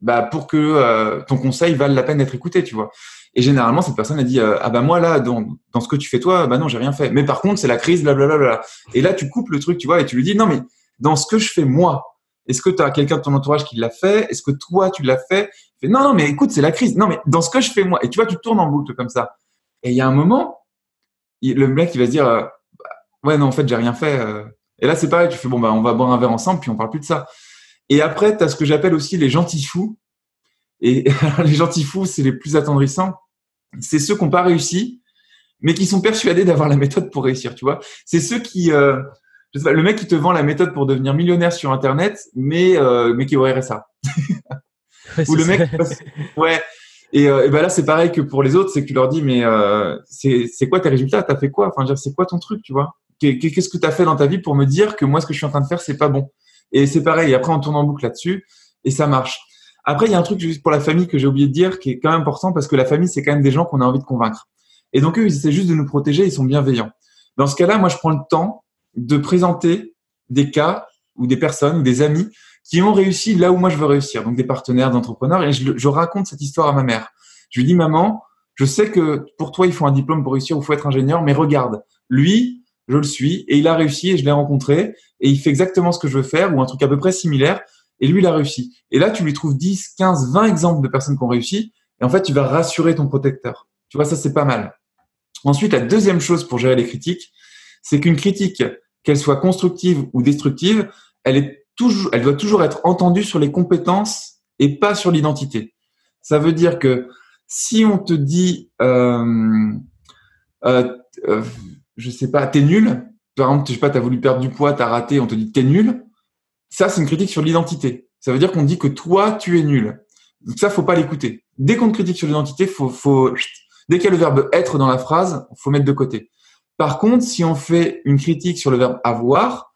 bah que euh, ton conseil vale la peine d'être écouté tu vois. Et généralement cette personne a dit euh, ah bah moi là dans, dans ce que tu fais toi bah non j'ai rien fait. Mais par contre c'est la crise blablabla. Et là tu coupes le truc tu vois et tu lui dis non mais dans ce que je fais moi. Est-ce que tu as quelqu'un de ton entourage qui l'a fait? Est-ce que toi, tu l'as fait? Non, non, mais écoute, c'est la crise. Non, mais dans ce que je fais moi. Et tu vois, tu tournes en boucle comme ça. Et il y a un moment, le mec, il va se dire, euh, bah, ouais, non, en fait, j'ai rien fait. Euh. Et là, c'est pareil, tu fais, bon, bah, on va boire un verre ensemble, puis on parle plus de ça. Et après, tu as ce que j'appelle aussi les gentils fous. Et <laughs> les gentils fous, c'est les plus attendrissants. C'est ceux qui n'ont pas réussi, mais qui sont persuadés d'avoir la méthode pour réussir, tu vois. C'est ceux qui, euh, le mec qui te vend la méthode pour devenir millionnaire sur Internet, mais, euh, mais qui aurait ça. <laughs> Ou le mec, ouais, Et, euh, et ben là, c'est pareil que pour les autres, c'est que tu leur dis, mais euh, c'est quoi tes résultats? T'as fait quoi? Enfin, c'est quoi ton truc, tu vois? Qu'est-ce que tu as fait dans ta vie pour me dire que moi, ce que je suis en train de faire, c'est pas bon? Et c'est pareil. Après, on tourne en boucle là-dessus et ça marche. Après, il y a un truc juste pour la famille que j'ai oublié de dire qui est quand même important parce que la famille, c'est quand même des gens qu'on a envie de convaincre. Et donc, eux, ils essaient juste de nous protéger, ils sont bienveillants. Dans ce cas-là, moi, je prends le temps de présenter des cas ou des personnes ou des amis qui ont réussi là où moi je veux réussir, donc des partenaires d'entrepreneurs. Et je, je, raconte cette histoire à ma mère. Je lui dis, maman, je sais que pour toi, il faut un diplôme pour réussir ou il faut être ingénieur, mais regarde, lui, je le suis et il a réussi et je l'ai rencontré et il fait exactement ce que je veux faire ou un truc à peu près similaire et lui, il a réussi. Et là, tu lui trouves 10, 15, 20 exemples de personnes qui ont réussi et en fait, tu vas rassurer ton protecteur. Tu vois, ça, c'est pas mal. Ensuite, la deuxième chose pour gérer les critiques, c'est qu'une critique, qu'elle soit constructive ou destructive, elle est toujours, elle doit toujours être entendue sur les compétences et pas sur l'identité. Ça veut dire que si on te dit, euh, euh, euh, je sais pas, t'es nul, par exemple, je sais pas, t'as voulu perdre du poids, t'as raté, on te dit t'es nul, ça c'est une critique sur l'identité. Ça veut dire qu'on dit que toi tu es nul. Donc ça, faut pas l'écouter. Dès qu'on te critique sur l'identité, faut, faut, dès qu'il y a le verbe être dans la phrase, faut mettre de côté. Par contre, si on fait une critique sur le verbe avoir,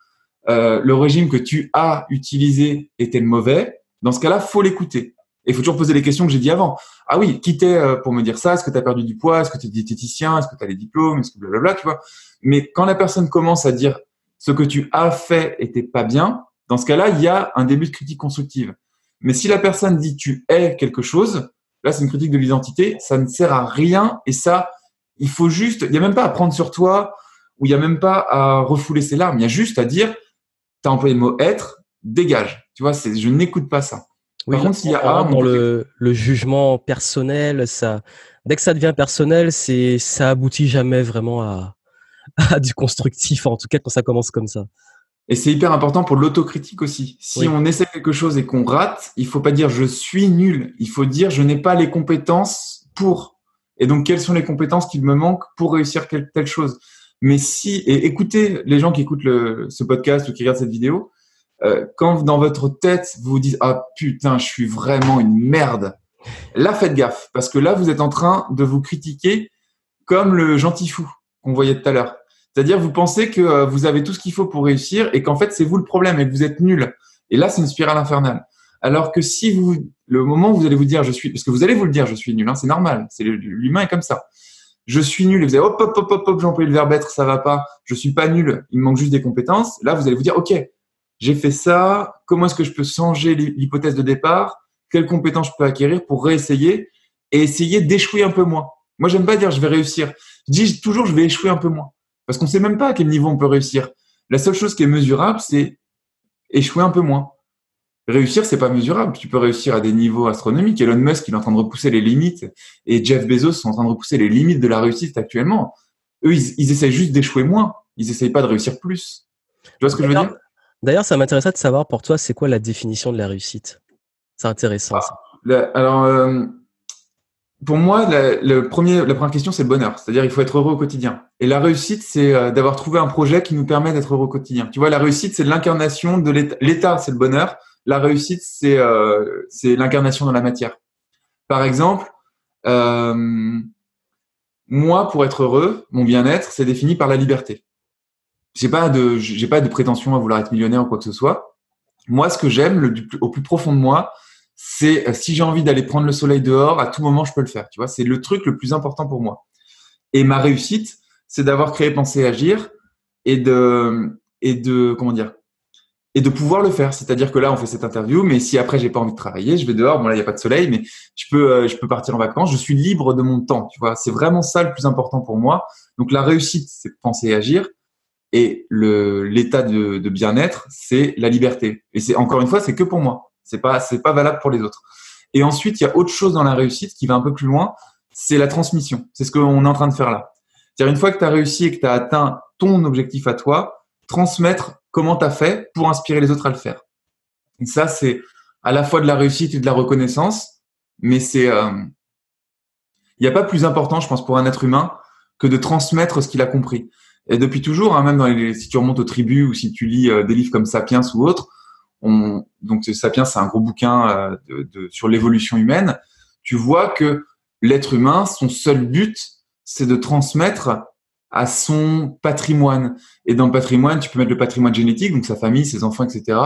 euh, le régime que tu as utilisé était mauvais, dans ce cas-là, faut l'écouter. Et il faut toujours poser les questions que j'ai dit avant. Ah oui, quitter euh, pour me dire ça? Est-ce que tu as perdu du poids? Est-ce que tu es diététicien? Est-ce que tu as les diplômes? Est-ce que blablabla, tu vois? Mais quand la personne commence à dire ce que tu as fait était pas bien, dans ce cas-là, il y a un début de critique constructive. Mais si la personne dit tu es quelque chose, là c'est une critique de l'identité, ça ne sert à rien et ça, il faut juste, il n'y a même pas à prendre sur toi ou il n'y a même pas à refouler ses larmes, il y a juste à dire tu as employé le mot être, dégage. Tu vois, c'est, je n'écoute pas ça. Par contre, s'il y a dans le, le, jugement personnel, ça, dès que ça devient personnel, c'est, ça aboutit jamais vraiment à, <laughs> à du constructif, en tout cas quand ça commence comme ça. Et c'est hyper important pour l'autocritique aussi. Si on essaie quelque chose et qu'on rate, il faut pas dire je suis nul. Il faut dire je n'ai pas les compétences pour. Et donc quelles sont les compétences qu'il me manquent pour réussir telle chose? Mais si, et écoutez les gens qui écoutent le, ce podcast ou qui regardent cette vidéo, euh, quand dans votre tête vous vous dites ah putain je suis vraiment une merde, là faites gaffe parce que là vous êtes en train de vous critiquer comme le gentil fou qu'on voyait tout à l'heure. C'est-à-dire vous pensez que euh, vous avez tout ce qu'il faut pour réussir et qu'en fait c'est vous le problème et que vous êtes nul. Et là c'est une spirale infernale. Alors que si vous, le moment où vous allez vous dire je suis, parce que vous allez vous le dire je suis nul, hein, c'est normal, c'est l'humain est comme ça je suis nul, et vous allez hop, hop, hop, hop, hop, j'ai employé le verbe être, ça va pas, je suis pas nul, il me manque juste des compétences. Là, vous allez vous dire, OK, j'ai fait ça, comment est-ce que je peux changer l'hypothèse de départ, quelles compétences je peux acquérir pour réessayer et essayer d'échouer un peu moins. Moi, j'aime pas dire je vais réussir. Je dis toujours je vais échouer un peu moins. Parce qu'on sait même pas à quel niveau on peut réussir. La seule chose qui est mesurable, c'est échouer un peu moins réussir, c'est pas mesurable. Tu peux réussir à des niveaux astronomiques. Elon Musk, il est en train de repousser les limites et Jeff Bezos sont en train de repousser les limites de la réussite actuellement. Eux, ils, ils essayent juste d'échouer moins. Ils essayent pas de réussir plus. Tu vois ce que je veux dire? D'ailleurs, ça m'intéresserait de savoir pour toi, c'est quoi la définition de la réussite? C'est intéressant. Ah, alors, euh, pour moi, le premier, la première question, c'est le bonheur. C'est-à-dire, il faut être heureux au quotidien. Et la réussite, c'est euh, d'avoir trouvé un projet qui nous permet d'être heureux au quotidien. Tu vois, la réussite, c'est l'incarnation de l'État. L'État, c'est le bonheur la réussite, euh, c'est l'incarnation dans la matière. Par exemple, euh, moi, pour être heureux, mon bien-être, c'est défini par la liberté. J'ai pas de, j'ai pas de prétention à vouloir être millionnaire ou quoi que ce soit. Moi, ce que j'aime, au plus profond de moi, c'est euh, si j'ai envie d'aller prendre le soleil dehors, à tout moment, je peux le faire. C'est le truc le plus important pour moi. Et ma réussite, c'est d'avoir créé Penser Agir et de, comment dire, et de pouvoir le faire. C'est-à-dire que là, on fait cette interview, mais si après j'ai pas envie de travailler, je vais dehors. Bon là, il y a pas de soleil, mais je peux, euh, je peux partir en vacances. Je suis libre de mon temps. Tu vois, c'est vraiment ça le plus important pour moi. Donc la réussite, c'est de penser et agir, et le l'état de, de bien-être, c'est la liberté. Et c'est encore une fois, c'est que pour moi. C'est pas, c'est pas valable pour les autres. Et ensuite, il y a autre chose dans la réussite qui va un peu plus loin. C'est la transmission. C'est ce qu'on est en train de faire là. C'est-à-dire une fois que tu as réussi et que tu as atteint ton objectif à toi, transmettre comment tu as fait pour inspirer les autres à le faire. Et ça, c'est à la fois de la réussite et de la reconnaissance, mais c'est il euh, n'y a pas plus important, je pense, pour un être humain que de transmettre ce qu'il a compris. Et depuis toujours, hein, même dans les, si tu remontes aux tribus ou si tu lis euh, des livres comme Sapiens ou autres, on, donc Sapiens, c'est un gros bouquin euh, sur l'évolution humaine. tu vois que l'être humain, son seul but, c'est de transmettre à son patrimoine. Et dans le patrimoine, tu peux mettre le patrimoine génétique, donc sa famille, ses enfants, etc.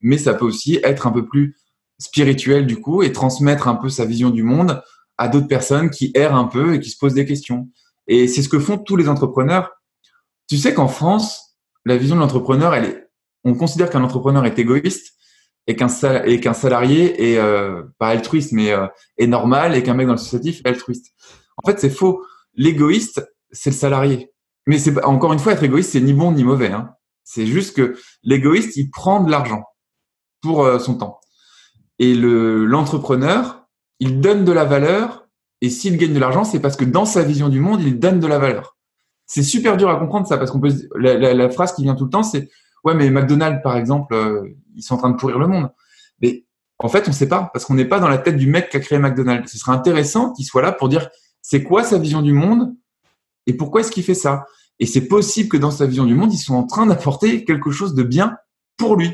Mais ça peut aussi être un peu plus spirituel du coup et transmettre un peu sa vision du monde à d'autres personnes qui errent un peu et qui se posent des questions. Et c'est ce que font tous les entrepreneurs. Tu sais qu'en France, la vision de l'entrepreneur, elle est, on considère qu'un entrepreneur est égoïste et qu'un et qu'un salarié est euh, pas altruiste mais euh, est normal et qu'un mec dans l'associatif est altruiste. En fait, c'est faux. L'égoïste, c'est le salarié. Mais c'est encore une fois être égoïste, c'est ni bon ni mauvais. Hein. C'est juste que l'égoïste, il prend de l'argent pour euh, son temps. Et le l'entrepreneur, il donne de la valeur. Et s'il gagne de l'argent, c'est parce que dans sa vision du monde, il donne de la valeur. C'est super dur à comprendre ça parce qu'on peut la, la, la, phrase qui vient tout le temps, c'est ouais mais McDonald's par exemple, euh, ils sont en train de pourrir le monde. Mais en fait, on ne sait pas parce qu'on n'est pas dans la tête du mec qui a créé McDonald's. Ce serait intéressant qu'il soit là pour dire c'est quoi sa vision du monde et pourquoi est-ce qu'il fait ça? Et c'est possible que dans sa vision du monde, ils sont en train d'apporter quelque chose de bien pour lui.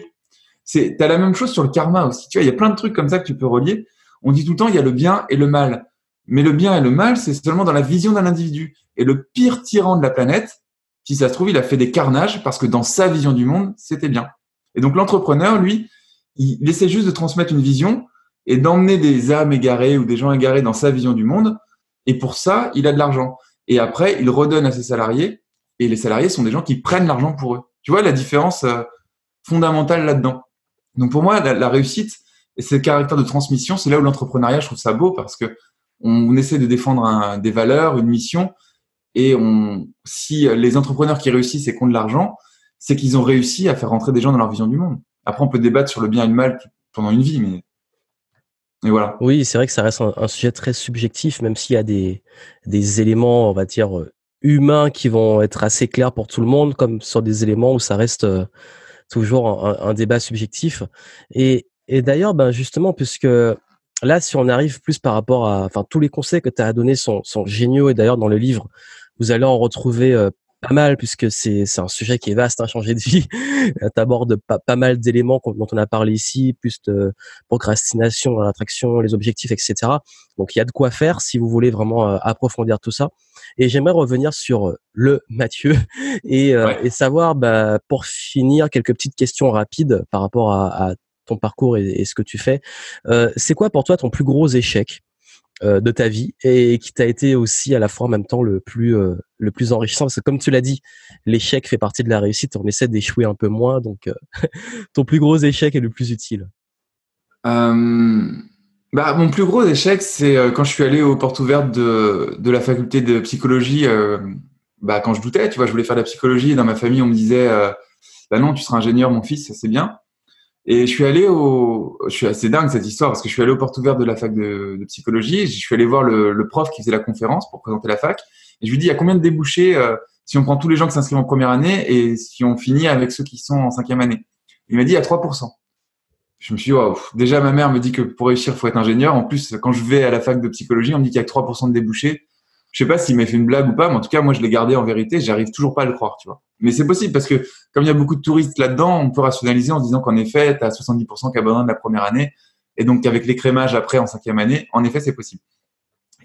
C'est, t'as la même chose sur le karma aussi. Tu vois, il y a plein de trucs comme ça que tu peux relier. On dit tout le temps, il y a le bien et le mal. Mais le bien et le mal, c'est seulement dans la vision d'un individu. Et le pire tyran de la planète, si ça se trouve, il a fait des carnages parce que dans sa vision du monde, c'était bien. Et donc l'entrepreneur, lui, il essaie juste de transmettre une vision et d'emmener des âmes égarées ou des gens égarés dans sa vision du monde. Et pour ça, il a de l'argent. Et après, il redonne à ses salariés. Et les salariés sont des gens qui prennent l'argent pour eux. Tu vois la différence euh, fondamentale là-dedans. Donc pour moi, la, réussite et ce caractère de transmission, c'est là où l'entrepreneuriat, je trouve ça beau parce que on, essaie de défendre des valeurs, une mission, et on, si les entrepreneurs qui réussissent et qui ont de l'argent, c'est qu'ils ont réussi à faire rentrer des gens dans leur vision du monde. Après, on peut débattre sur le bien et le mal pendant une vie, mais Oui, c'est vrai que ça reste un, sujet très subjectif, même s'il y a des, des éléments, on va dire, humains qui vont être assez clairs pour tout le monde, comme sur des éléments où ça reste euh, toujours un, débat subjectif. Et, et d'ailleurs, ben justement, puisque là, si on arrive plus par rapport à, enfin, tous les conseils que tu as donnés sont, sont géniaux. Et d'ailleurs, dans le livre, vous allez en retrouver euh, pas mal puisque c'est c'est un sujet qui est vaste, hein, changer de vie. <laughs> tu abordes pas, pas mal d'éléments dont on a parlé ici, plus de procrastination, l'attraction, les objectifs, etc. Donc il y a de quoi faire si vous voulez vraiment euh, approfondir tout ça. Et j'aimerais revenir sur euh, le Mathieu <laughs> et, euh, et savoir, bah, pour finir, quelques petites questions rapides par rapport à, à ton parcours et, et, ce que tu fais. Euh, c'est quoi pour toi ton plus gros échec? Euh, de ta vie et qui t'a été aussi à la fois en même temps le plus euh, le plus enrichissant. Parce que comme tu l'as dit l'échec fait partie de la réussite. On essaie d'échouer un peu moins. Donc euh, <laughs> ton plus gros échec est le plus utile. Bah, mon plus gros échec c'est quand je suis allé aux portes ouvertes de, de la faculté de psychologie bah, quand je doutais tu vois je voulais faire de la psychologie et dans ma famille on me disait bah non tu seras ingénieur mon fils c'est bien et je suis allé au, je suis assez dingue cette histoire parce que je suis allé aux portes ouvertes de la fac de, psychologie. Je suis allé voir le, prof qui faisait la conférence pour présenter la fac. Et je lui dis, il y a combien de débouchés euh, si on prend tous les gens qui s'inscrivent en première année et si on finit avec ceux qui sont en cinquième année? Il m'a dit, il y a 3%. Je me suis dit, déjà ma mère me dit que pour réussir, faut être ingénieur. En plus, quand je vais à la fac de psychologie, on me dit qu'il y a que 3% de débouchés je sais pas s'il m'a fait une blague ou pas, mais en tout cas, moi, je l'ai gardé en vérité. J'arrive toujours pas à le croire, tu vois. Mais c'est possible parce que comme il y a beaucoup de touristes là-dedans, on peut rationaliser en disant qu'en effet, tu as 70% qui abandonnent la première année et donc qu'avec l'écrémage après en cinquième année, en effet, c'est possible.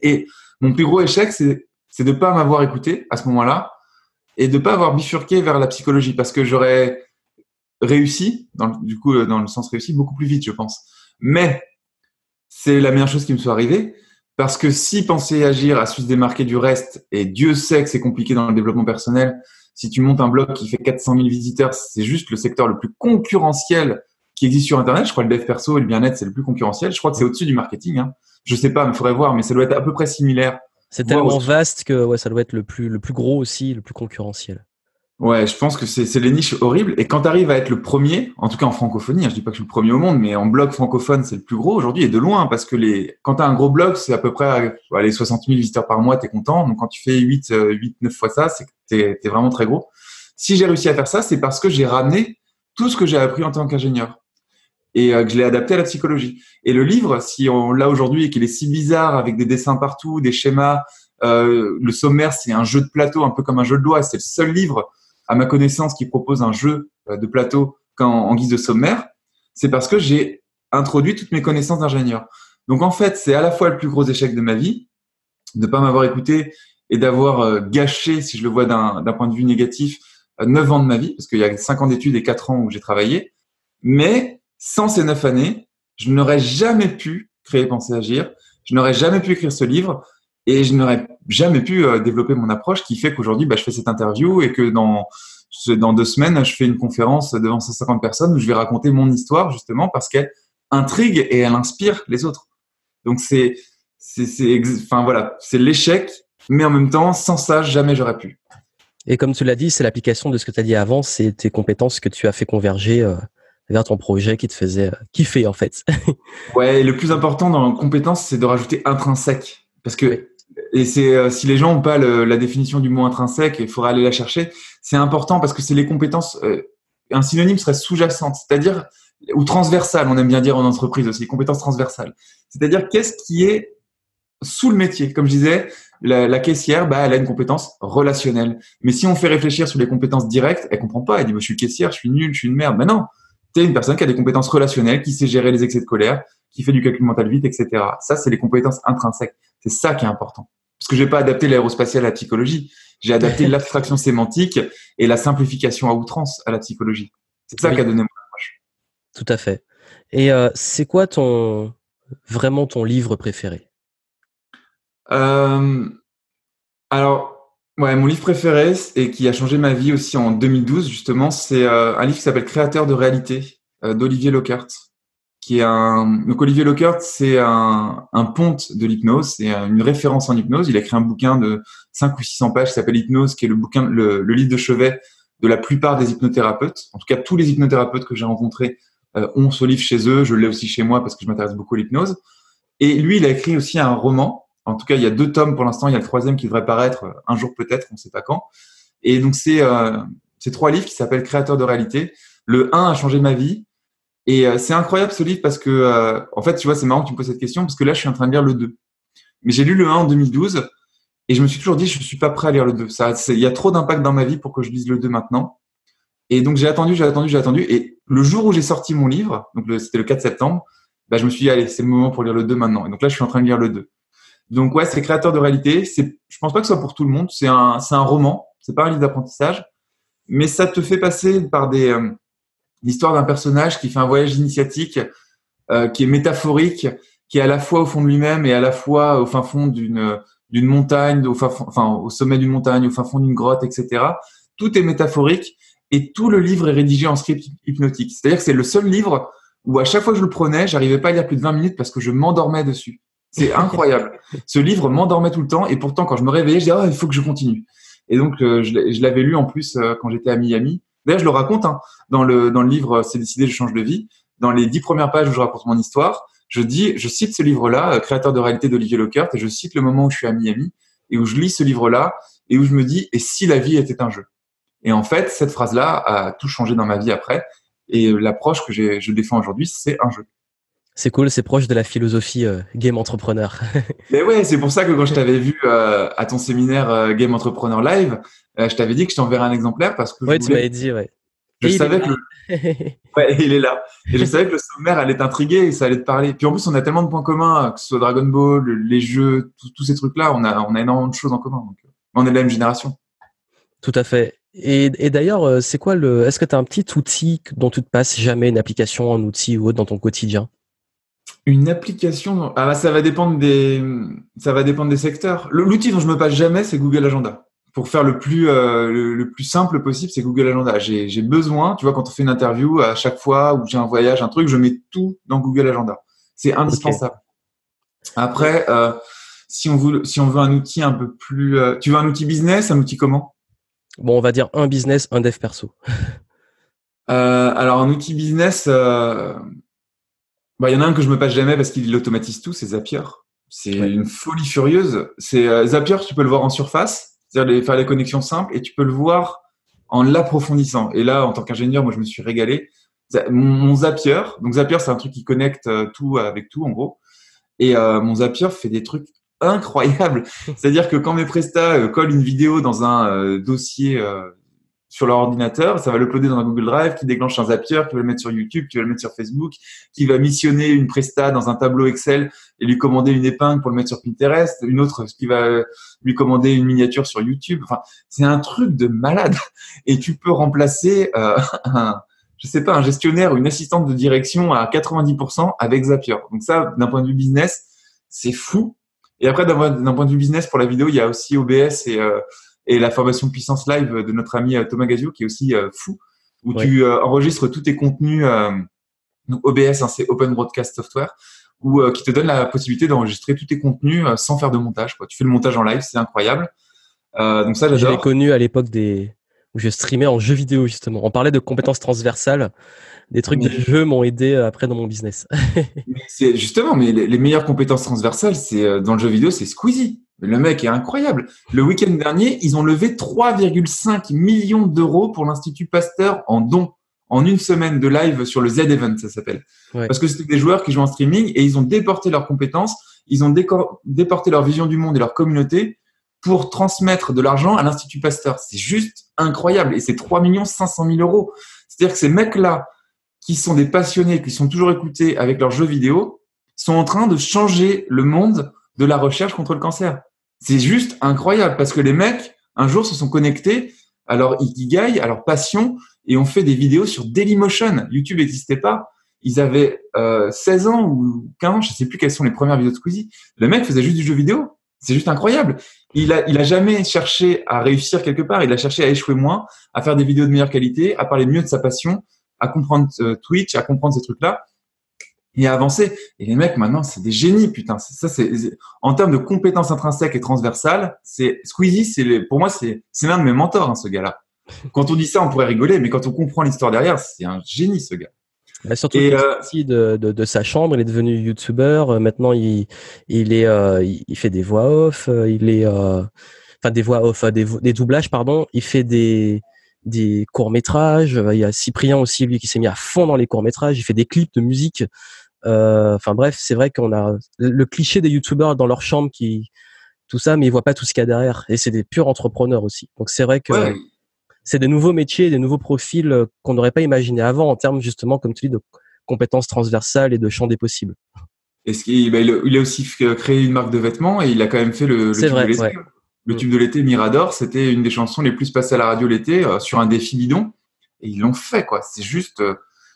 Et mon plus gros échec, c'est de pas m'avoir écouté à ce moment-là et de pas avoir bifurqué vers la psychologie parce que j'aurais réussi, du coup, dans le sens réussi, beaucoup plus vite, je pense. Mais c'est la meilleure chose qui me soit arrivée. Parce que si penser et agir a su se démarquer du reste, et Dieu sait que c'est compliqué dans le développement personnel, si tu montes un blog qui fait 400 000 visiteurs, c'est juste le secteur le plus concurrentiel qui existe sur Internet. Je crois que le dev perso et le bien-être, c'est le plus concurrentiel. Je crois que c'est au-dessus du marketing. Hein. Je sais pas, il faudrait voir, mais ça doit être à peu près similaire. C'est tellement vaste que ouais, ça doit être le plus, le plus gros aussi, le plus concurrentiel. Ouais, je pense que c'est les niches horribles. Et quand tu arrives à être le premier, en tout cas en francophonie, hein, je dis pas que je suis le premier au monde, mais en blog francophone, c'est le plus gros aujourd'hui et de loin, parce que les, quand tu as un gros blog, c'est à peu près les 60 000 visiteurs par mois, tu es content. Donc quand tu fais 8, 8 9 fois ça, c'est que tu es, vraiment très gros. Si j'ai réussi à faire ça, c'est parce que j'ai ramené tout ce que j'ai appris en tant qu'ingénieur et euh, que je l'ai adapté à la psychologie. Et le livre, si on l'a aujourd'hui et qu'il est si bizarre avec des dessins partout, des schémas, euh, le sommaire, c'est un jeu de plateau, un peu comme un jeu de doigts. C'est le seul livre à ma connaissance, qui propose un jeu euh, de plateau en, guise de sommaire, c'est parce que j'ai introduit toutes mes connaissances d'ingénieur. Donc en fait, c'est à la fois le plus gros échec de ma vie, de ne pas m'avoir écouté et d'avoir gâché, si je le vois d'un point de vue négatif, 9 ans de ma vie, parce qu'il y a 5 ans d'études et 4 ans où j'ai travaillé. Mais sans ces 9 années, je n'aurais jamais pu créer Penser Agir, je n'aurais jamais pu écrire ce livre et je n'aurais jamais pu euh, développer mon approche qui fait qu'aujourd'hui, bah, je fais cette interview et que dans, dans deux semaines, je fais une conférence devant 150 personnes où je vais raconter mon histoire justement parce qu'elle intrigue et elle inspire les autres. Donc c'est, c'est, c'est, enfin voilà, c'est l'échec, mais en même temps, sans ça, jamais j'aurais pu. Et comme tu l'as dit, c'est l'application de ce que tu as dit avant, c'est tes compétences que tu as fait converger euh, vers ton projet qui te faisait euh, kiffer en fait. <laughs> ouais, et le plus important dans compétences, c'est de rajouter intrinsèque. Parce que, et c'est euh, si les gens n'ont pas la définition du mot intrinsèque, il faudra aller la chercher. C'est important parce que c'est les compétences. un synonyme serait sous-jacente, c'est-à-dire ou transversale. On aime bien dire en entreprise aussi, compétences transversales. C'est-à-dire qu'est-ce qui est sous le métier? Comme je disais, la, la, caissière, bah, elle a une compétence relationnelle. Mais si on fait réfléchir sur les compétences directes, elle comprend pas. Elle dit, je suis caissière, je suis nul, je suis une merde. Mais non, tu es une personne qui a des compétences relationnelles, qui sait gérer les excès de colère, qui fait du calcul mental vite, etc. Ça, c'est les compétences intrinsèques. C'est ça qui est important. Parce que j'ai pas adapté l'aérospatiale à la psychologie. J'ai adapté <laughs> l'abstraction sémantique et la simplification à outrance à la psychologie. C'est ça qui a donné mon approche. Tout à fait. Et euh, c'est quoi ton vraiment ton livre préféré? Euh, alors, ouais, mon livre préféré et qui a changé ma vie aussi en 2012 justement, c'est euh, un livre qui s'appelle Créateur de réalité d'Olivier Lockhart. Qui est un donc Olivier Lockhart, c'est un, un ponte de l'hypnose, c'est une référence en hypnose. Il a écrit un bouquin de 5 ou 600 pages qui s'appelle Hypnose, qui est le bouquin, le, le, livre de chevet de la plupart des hypnothérapeutes. En tout cas, tous les hypnothérapeutes que j'ai rencontrés euh, ont ce livre chez eux. Je l'ai aussi chez moi parce que je m'intéresse beaucoup à l'hypnose. Et lui, il a écrit aussi un roman en tout cas, il y a deux tomes pour l'instant. Il y a le troisième qui devrait paraître un jour peut-être, on ne sait pas quand. Et donc, c'est euh, ces trois livres qui s'appellent Créateur de réalité. Le 1 a changé ma vie. Et euh, c'est incroyable ce livre parce que, euh, en fait, tu vois, c'est marrant que tu me poses cette question parce que là, je suis en train de lire le 2. Mais j'ai lu le 1 en 2012 et je me suis toujours dit, je ne suis pas prêt à lire le 2. Ça, il y a trop d'impact dans ma vie pour que je lise le 2 maintenant. Et donc, j'ai attendu, j'ai attendu, j'ai attendu. Et le jour où j'ai sorti mon livre, donc c'était le 4 septembre, bah, je me suis dit, allez, c'est le moment pour lire le 2 maintenant. Et donc là, je suis en train de lire le 2. Donc ouais, c'est créateur de réalité. C'est, je pense pas que ce soit pour tout le monde. C'est un, c'est un roman. C'est pas un livre d'apprentissage, mais ça te fait passer par des euh, l'histoire d'un personnage qui fait un voyage initiatique, euh, qui est métaphorique, qui est à la fois au fond de lui-même et à la fois au fin fond d'une d'une montagne, au fin enfin au sommet d'une montagne, au fin fond d'une grotte, etc. Tout est métaphorique et tout le livre est rédigé en script hypnotique. C'est-à-dire que c'est le seul livre où à chaque fois que je le prenais, j'arrivais pas à lire plus de 20 minutes parce que je m'endormais dessus. C'est <laughs> incroyable. Ce livre m'endormait tout le temps et pourtant quand je me réveillais, je disais oh, il faut que je continue. Et donc euh, je l'avais lu en plus euh, quand j'étais à Miami. D'ailleurs, je le raconte hein, dans le dans le livre C'est décidé, je change de vie. Dans les dix premières pages où je raconte mon histoire, je dis, je cite ce livre-là, euh, créateur de réalité d'Olivier Lockert, et je cite le moment où je suis à Miami et où je lis ce livre-là et où je me dis et si la vie était un jeu? Et en fait, cette phrase-là a tout changé dans ma vie après. Et l'approche que je défends aujourd'hui, c'est un jeu. C'est cool, c'est proche de la philosophie euh, Game Entrepreneur. <laughs> Mais ouais, c'est pour ça que quand je t'avais vu euh, à ton séminaire euh, Game Entrepreneur Live, je t'avais dit que je t'enverrais un exemplaire parce que. Ouais, tu m'avais dit, ouais. Je savais que. ouais, il est là. Et je savais que le sommaire allait t'intriguer et ça allait te parler. Puis en plus, on a tellement de points communs, que ce soit Dragon Ball, les jeux, tous ces trucs-là, on a, on a énormément de choses en commun. Donc, on est de la même génération. Tout à fait. Et, et d'ailleurs, c'est quoi le. Est-ce que tu as un petit outil dont tu te passes jamais, une application, un outil ou autre dans ton quotidien? Une application, ah bah, ça va dépendre des, ça va dépendre des secteurs. L'outil dont je me passe jamais, c'est Google Agenda. Pour faire le plus, euh, le, plus simple possible, c'est Google Agenda. J'ai besoin, tu vois, quand on fait une interview, à chaque fois où j'ai un voyage, un truc, je mets tout dans Google Agenda. C'est indispensable. Après, euh, si on veut, si on veut un outil un peu plus, euh, tu veux un outil business, un outil comment? Bon, on va dire un business, un dev perso. alors un outil business, bah, il y en a un que je me passe jamais parce qu'il automatise tout, c'est Zapier. C'est une folie furieuse. C'est euh, Zapier, tu peux le voir en surface, c'est-à-dire faire les connexions simples, et tu peux le voir en l'approfondissant. Et là, en tant qu'ingénieur, moi, je me suis régalé. Mon, Zapier, donc Zapier, c'est un truc qui connecte euh, tout avec tout, en gros. Et euh, mon Zapier fait des trucs incroyables. <laughs> C'est-à-dire que quand mes prestats collent une vidéo dans un dossier sur leur ordinateur, ça va l'uploader dans un Google Drive, qui déclenche un Zapier, qui va le mettre sur YouTube, qui va le mettre sur Facebook, qui va missionner une presta dans un tableau Excel et lui commander une épingle pour le mettre sur Pinterest, une autre qui va lui commander une miniature sur YouTube. Enfin, c'est un truc de malade. <laughs> Et tu peux remplacer euh, <laughs> un, je sais pas, un gestionnaire ou une assistante de direction à 90% avec Zapier. Donc ça, d'un point de vue business, c'est fou. Et après, d'un point de vue business, pour la vidéo, il y a aussi OBS et euh, et la formation puissance live de notre ami euh, Thomas Gazio qui est aussi euh, fou où tu euh, enregistres tous tes contenus OBS hein, c'est Open Broadcast Software ou qui te donne la possibilité d'enregistrer tous tes contenus sans faire de montage quoi. tu fais le montage en live c'est incroyable donc ça j'adore j'ai connu à l'époque des où je streamais en jeu vidéo justement. On parlait de compétences transversales. Des trucs de jeu m'ont aidé après dans mon business. <laughs> c'est justement, mais les, les, meilleures compétences transversales, c'est dans le jeu vidéo, c'est Squeezie. Le mec est incroyable. Le week-end dernier, ils ont levé 3,5 millions d'euros pour l'Institut Pasteur en dons en une semaine de live sur le Z-Event, ça s'appelle. Parce que c'était des joueurs qui jouent en streaming et ils ont déporté leurs compétences, ils ont déporté leur vision du monde et leur communauté pour transmettre de l'argent à l'Institut Pasteur. C'est juste incroyable. Et c'est 3 500 000 euros. C'est-à-dire que ces mecs-là, qui sont des passionnés, qui sont toujours écoutés avec leurs jeux vidéo, sont en train de changer le monde de la recherche contre le cancer. C'est juste incroyable parce que les mecs, un jour, se sont connectés à leur ikigai, à leur passion, et ont fait des vidéos sur Dailymotion. YouTube n'existait pas. Ils avaient euh, 16 ans ou 15 ans, je sais plus quelles sont les premières vidéos de Squeezie. Le mec faisait juste du jeu vidéo. C'est juste incroyable. Il a, il a jamais cherché à réussir quelque part. Il a cherché à échouer moins, à faire des vidéos de meilleure qualité, à parler mieux de sa passion, à comprendre euh, Twitch, à comprendre ces trucs-là et avancer. Et les mecs, maintenant, c'est des génies, putain. Ça, c'est en termes de compétences intrinsèques et transversales, c'est Squeezie, c'est pour moi, c'est c'est l'un de mes mentors, hein, ce gars-là. <laughs> Quand on dit ça, on pourrait rigoler, mais quand on comprend l'histoire derrière, c'est un génie, ce gars. Bah, surtout et, euh, de, de, de, sa chambre, il est devenu youtubeur. Euh, maintenant, il, il est, euh, il fait des voix off. Il est, enfin des voix off, des, des doublages, pardon. Il fait des, des courts métrages. Il y a Cyprien aussi, lui, qui s'est mis à fond dans les courts métrages. Il fait des clips de musique. Euh, enfin bref, c'est vrai qu'on a le cliché des youtubeurs dans leur chambre qui tout ça, mais ils voient pas tout ce qu'il y a derrière. Et c'est des purs entrepreneurs aussi. Donc c'est vrai que c'est des nouveaux métiers, des nouveaux profils euh, qu'on n'aurait pas imaginé avant en termes justement, comme tu dis, de compétences transversales et de champ des possibles. Est-ce qu'il bah, il a aussi créé une marque de vêtements et il a quand même fait le, le tube vrai, de l'été. Le tube de l'été, Mirador, c'était une des chansons les plus passées à la radio l'été euh, sur un défi bidon. Et ils l'ont fait, quoi. C'est juste.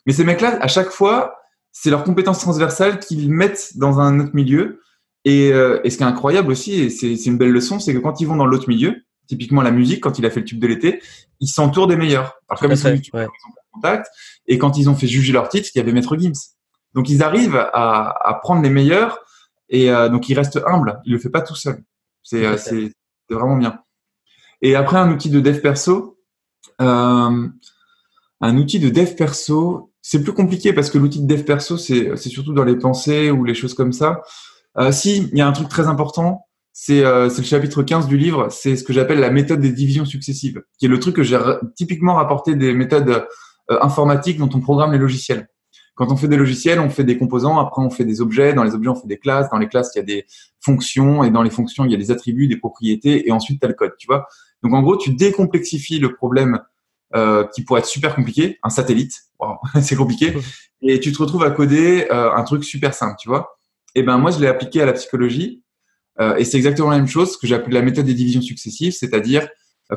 Mais ces mecs-là, à chaque fois, c'est leurs compétences transversales qu'ils mettent dans un autre milieu. Et, euh, et ce qui est incroyable aussi, et c'est une belle leçon, c'est que quand ils vont dans l'autre milieu, typiquement la musique, quand il a fait le tube de l'été, ils s'entourent des meilleurs. Alors comme ils sont ils ont contact. Et quand ils ont fait juger leur titre, il y avait Maître Gims. Donc ils arrivent à, à prendre les meilleurs et euh, donc ils restent humbles. Il le fait pas tout seul. C'est euh, vraiment bien. Et après un outil de dev perso, euh, un outil de dev perso, c'est plus compliqué parce que l'outil de dev perso, c'est surtout dans les pensées ou les choses comme ça. Euh, si, il y a un truc très important, c'est euh, le chapitre 15 du livre, c'est ce que j'appelle la méthode des divisions successives, qui est le truc que j'ai typiquement rapporté des méthodes euh, informatiques dont on programme les logiciels. Quand on fait des logiciels, on fait des composants, après on fait des objets, dans les objets on fait des classes, dans les classes il y a des fonctions, et dans les fonctions il y a des attributs, des propriétés, et ensuite tu as le code, tu vois. Donc en gros, tu décomplexifies le problème euh, qui pourrait être super compliqué, un satellite, <laughs> c'est compliqué, et tu te retrouves à coder euh, un truc super simple, tu vois. Et ben moi, je l'ai appliqué à la psychologie, euh, et c'est exactement la même chose que j'ai appelé la méthode des divisions successives, c'est-à-dire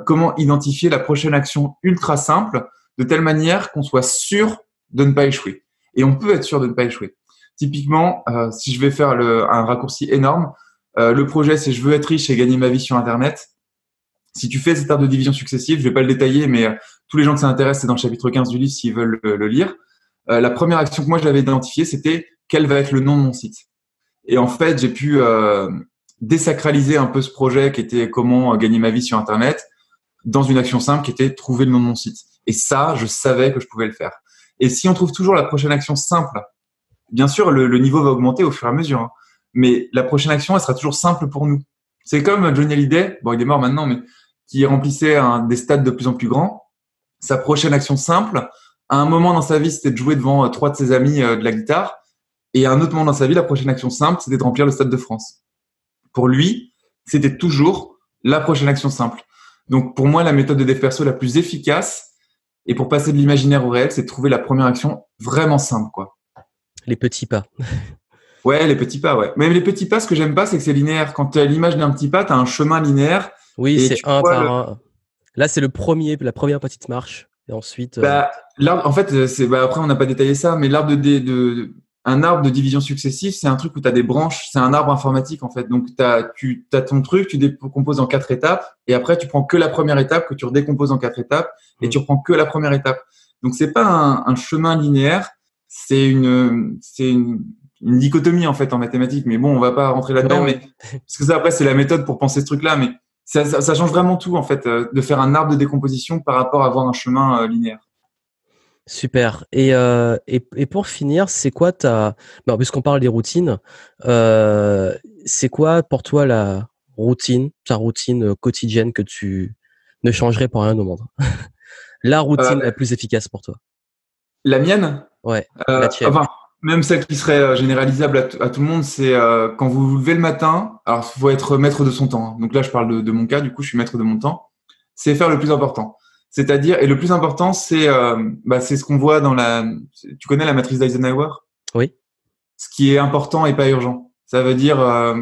comment identifier la prochaine action ultra simple de telle manière qu'on soit sûr de ne pas échouer. Et on peut être sûr de ne pas échouer. Typiquement, si je vais faire le, un raccourci énorme, le projet c'est je veux être riche et gagner ma vie sur Internet. Si tu fais cette art de division successive, je vais pas le détailler, mais tous les gens que ça intéresse, c'est dans le chapitre 15 du livre s'ils veulent le, lire. Euh, la première action que moi j'avais identifiée, c'était quel va être le nom de mon site? Et en fait, j'ai pu euh, désacraliser un peu ce projet qui était comment euh, gagner ma vie sur Internet dans une action simple qui était trouver le nom de mon site. Et ça, je savais que je pouvais le faire. Et si on trouve toujours la prochaine action simple, bien sûr, le, le niveau va augmenter au fur et à mesure. Hein. mais la prochaine action, elle sera toujours simple pour nous. C'est comme Johnny Hallyday, bon, il est mort maintenant, mais qui remplissait un, des stades de plus en plus grands sa prochaine action simple, à un moment dans sa vie, c'était de jouer devant euh, trois de ses amis euh, de la guitare. Et à un autre moment dans sa vie, la prochaine action simple, c'était de remplir le Stade de France. Pour lui, c'était toujours la prochaine action simple. Donc pour moi, la méthode de dev perso la plus efficace et pour passer de l'imaginaire au réel, c'est de trouver la première action vraiment simple, quoi. Les petits pas. ouais, les petits pas, ouais. Mais les petits pas, ce que j'aime pas, c'est que c'est linéaire. Quand tu as l'image d'un petit pas, tu as un chemin linéaire. Oui, c'est un par un. Là, c'est le premier, la première petite marche. Et ensuite. Euh, bah, en fait, c'est, bah, après, on n'a pas détaillé ça, mais l'arbre de, de, un arbre de division successive, c'est un truc où tu as des branches, c'est un arbre informatique en fait. Donc as, tu as ton truc, tu décomposes en quatre étapes, et après tu prends que la première étape que tu redécomposes en quatre étapes, et mmh. tu reprends que la première étape. Donc c'est pas un, chemin linéaire, c'est une c'est une, dichotomie en fait en mathématiques. Mais bon, on va pas rentrer là-dedans, mais parce que ça après c'est la méthode pour penser ce truc-là, mais ça, ça, change vraiment tout en fait euh, de faire un arbre de décomposition par rapport à avoir un chemin euh, linéaire. Super. Et, euh, et, et, pour finir, c'est quoi ta. Bah, Puisqu'on parle des routines, euh, c'est quoi pour toi la routine, ta routine quotidienne que tu ne changerais pour rien au monde? <laughs> La routine euh, la plus efficace pour toi La mienne? Ouais. la tienne. Enfin, même celle qui serait généralisable à, tout le monde, c'est quand vous vous levez le matin. Alors, il faut être maître de son temps. Hein. Donc là, je parle de, de mon cas, du coup, je suis maître de mon temps. C'est faire le plus important. C'est-à-dire, et le plus important, c'est euh, bah, c'est ce qu'on voit dans la. Tu connais la matrice d'Eisenhower? Oui. Ce qui est important et pas urgent. Ça veut dire, euh,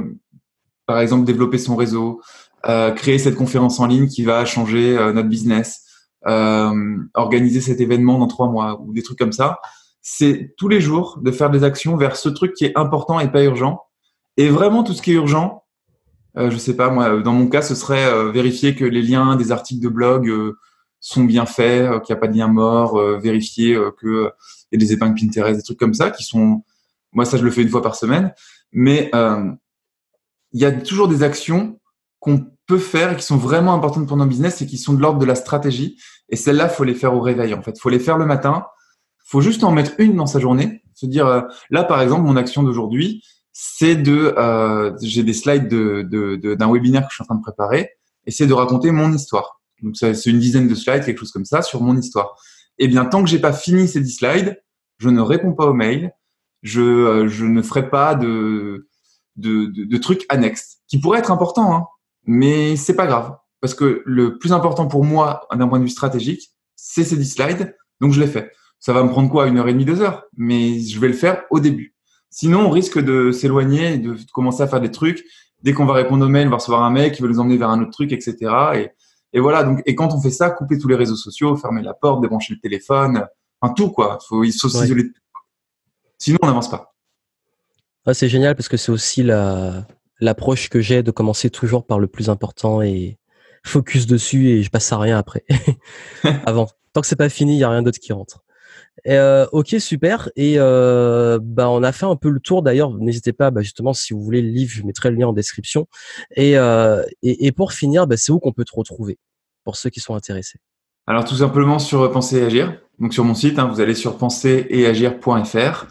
par exemple, développer son réseau, euh, créer cette conférence en ligne qui va changer euh, notre business, euh, organiser cet événement dans trois mois ou des trucs comme ça. C'est tous les jours de faire des actions vers ce truc qui est important et pas urgent. Et vraiment, tout ce qui est urgent, euh, je sais pas moi, dans mon cas, ce serait vérifier que les liens des articles de blog sont bien faits, euh, qu'il n'y a pas de lien mort, euh, vérifier euh, qu'il y a des épingles Pinterest, des trucs comme ça qui sont. Moi, ça, je le fais une fois par semaine. Mais il y a toujours des actions qu'on peut faire et qui sont vraiment importantes pour nos business et qui sont de l'ordre de la stratégie. Et celles-là, faut les faire au réveil. En fait, faut les faire le matin. Faut juste en mettre une dans sa journée. Se dire, là, par exemple, mon action d'aujourd'hui, c'est de, j'ai des slides de, d'un webinaire que je suis en train de préparer, et c'est de raconter mon histoire. Donc c'est une dizaine de slides, quelque chose comme ça, sur mon histoire. Eh bien, tant que j'ai pas fini ces 10 slides, je ne réponds pas aux mails, je, euh, je ne ferai pas de, de, de, trucs annexes, qui pourraient être importants, hein, mais c'est pas grave. Parce que le plus important pour moi, d'un point de vue stratégique, c'est ces 10 slides, donc je les fais. Ça va me prendre quoi Une heure et demie, deux heures? Mais je vais le faire au début. Sinon, on risque de s'éloigner, de commencer à faire des trucs. Dès qu'on va répondre aux mails, on va recevoir un mail qui va nous emmener vers un autre truc, etc. Et, et voilà, donc, et quand on fait ça, couper tous les réseaux sociaux, fermer la porte, débrancher le téléphone, enfin tout quoi. Il faut, il faut s'isoler. Sinon, on n'avance pas. Ah, c'est génial parce que c'est aussi la, l'approche que j'ai de commencer toujours par le plus important et focus dessus et je passe à rien après. <laughs> Avant. Tant que c'est pas fini, il y a rien d'autre qui rentre. Euh, ok, super. Et euh, bah, on a fait un peu le tour. D'ailleurs, n'hésitez pas, bah, justement, si vous voulez le livre, je mettrai le lien en description. Et, euh, et, pour finir, bah, c'est où qu'on peut te retrouver pour ceux qui sont intéressés? Alors, tout simplement sur Penser et Agir. Donc, sur mon site, hein, vous allez sur penser-et-agir.fr.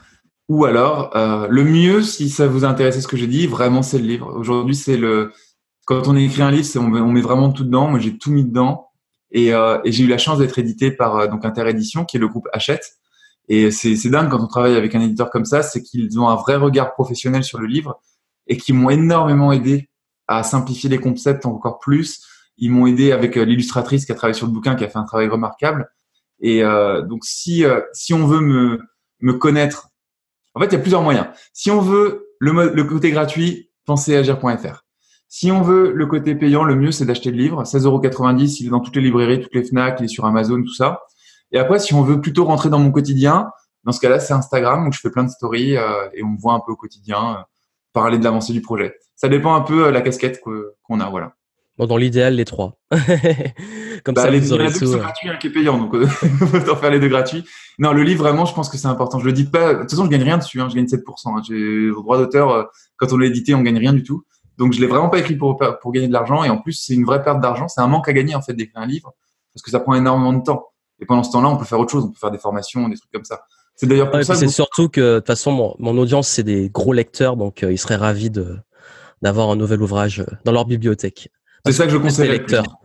Ou alors, le mieux, si ça vous a intéressé ce que j'ai dit, vraiment, c'est le livre. Aujourd'hui, c'est le. Quand on écrit un livre, on met vraiment tout dedans. Moi, j'ai tout mis dedans. Et, euh, et j'ai eu la chance d'être édité par euh, donc Interédition, qui est le groupe Hachette. Et c'est dingue quand on travaille avec un éditeur comme ça, c'est qu'ils ont un vrai regard professionnel sur le livre et qui m'ont énormément aidé à simplifier les concepts encore plus. Ils m'ont aidé avec euh, l'illustratrice qui a travaillé sur le bouquin, qui a fait un travail remarquable. Et euh, donc si si on veut me me connaître, en fait il y a plusieurs moyens. Si on veut le, le côté gratuit, pensez agir.fr. Si on veut le côté payant, le mieux, c'est d'acheter le livre. 16,90€, il est dans toutes les librairies, toutes les FNAC, il est sur Amazon, tout ça. Et après, si on veut plutôt rentrer dans mon quotidien, dans ce cas-là, c'est Instagram où je fais plein de stories euh, et on me voit un peu au quotidien euh, parler de l'avancée du projet. Ça dépend un peu euh, la casquette qu'on a, voilà. Bon, dans l'idéal, les trois. <laughs> Comme bah, ça, les, vous aurez tout. gratuit, un qui est payant, donc <laughs> autant faire les deux gratuits. Non, le livre, vraiment, je pense que c'est important. Je le dis pas. De toute façon, je gagne rien dessus. Hein, je gagne 7%. Hein. J'ai au droit d'auteur. quand on l'a édité, on gagne rien du tout. Donc je l'ai vraiment pas écrit pour, pour gagner de l'argent et en plus c'est une vraie perte d'argent, c'est un manque à gagner en fait d'écrire un livre parce que ça prend énormément de temps. Et pendant ce temps-là, on peut faire autre chose, on peut faire des formations, des trucs comme ça. C'est d'ailleurs pour ça. C'est surtout que de toute façon mon, audience c'est des gros lecteurs donc euh, ils seraient ravis de d'avoir un nouvel ouvrage euh, dans leur bibliothèque. C'est ça que je conseille. Les lecteurs.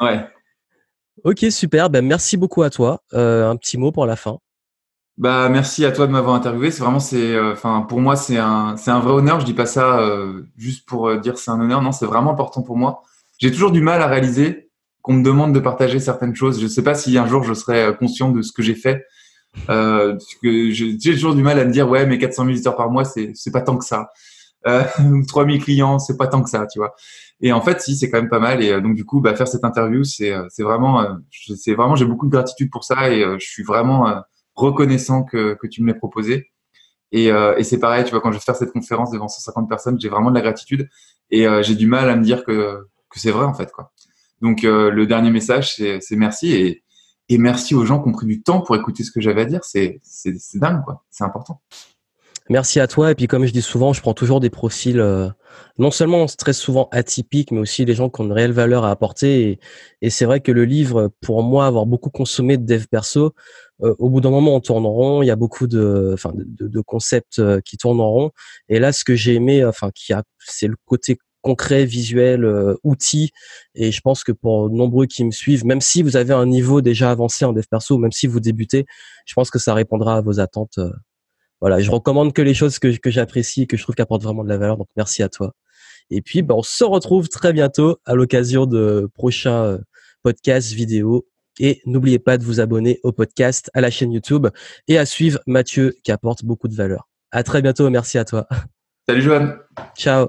ouais. <laughs> Ok super, ben merci beaucoup à toi. Euh, un petit mot pour la fin. Bah merci à toi de m'avoir interviewé. C'est vraiment c'est euh, enfin pour moi c'est un c'est un vrai honneur. Je dis pas ça euh, juste pour euh, dire c'est un honneur. Non, c'est vraiment important pour moi. J'ai toujours du mal à réaliser qu'on me demande de partager certaines choses. Je sais pas si un jour je serai conscient de ce que j'ai fait. Euh, j'ai toujours du mal à me dire ouais, mais 400 000 visiteurs par mois, c'est c'est pas tant que ça. Euh, <laughs> 3000 clients, c'est pas tant que ça, tu vois. Et en fait, si, c'est quand même pas mal. Et euh, donc du coup, bah, faire cette interview, c'est euh, c'est vraiment, euh, c'est vraiment, j'ai beaucoup de gratitude pour ça et je suis vraiment reconnaissant que que tu me l'aies proposé. Et, et c'est pareil, tu vois, quand je vais faire cette conférence devant 150 personnes, j'ai vraiment de la gratitude et j'ai du mal à me dire que que c'est vrai en fait, quoi. Donc le dernier message, c'est merci et et merci aux gens qui ont pris du temps pour écouter ce que j'avais à dire. C'est dingue, quoi. C'est important. Merci à toi. Et puis, comme je dis souvent, je prends toujours des profils, euh, non seulement très souvent atypiques, mais aussi les gens qui ont une réelle valeur à apporter. Et, c'est vrai que le livre, pour moi, avoir beaucoup consommé de dev perso, euh, au bout d'un moment, on tourne en rond. Il y a beaucoup de, enfin, de, concepts euh, qui tournent en rond. Et là, ce que j'ai aimé, enfin, qui a, c'est le côté concret, visuel, euh, outil. Et je pense que pour nombreux qui me suivent, même si vous avez un niveau déjà avancé en dev perso, même si vous débutez, je pense que ça répondra à vos attentes. Euh. voilà, je recommande que les choses que, que j'apprécie et que je trouve qu'apportent vraiment de la valeur. Donc merci à toi. Et puis, ben, on se retrouve très bientôt à l'occasion de prochains euh, podcasts, vidéos. Et n'oubliez pas de vous abonner au podcast, à la chaîne YouTube et à suivre Mathieu qui apporte beaucoup de valeur. À très bientôt. Merci à toi. Salut Joanne. Ciao.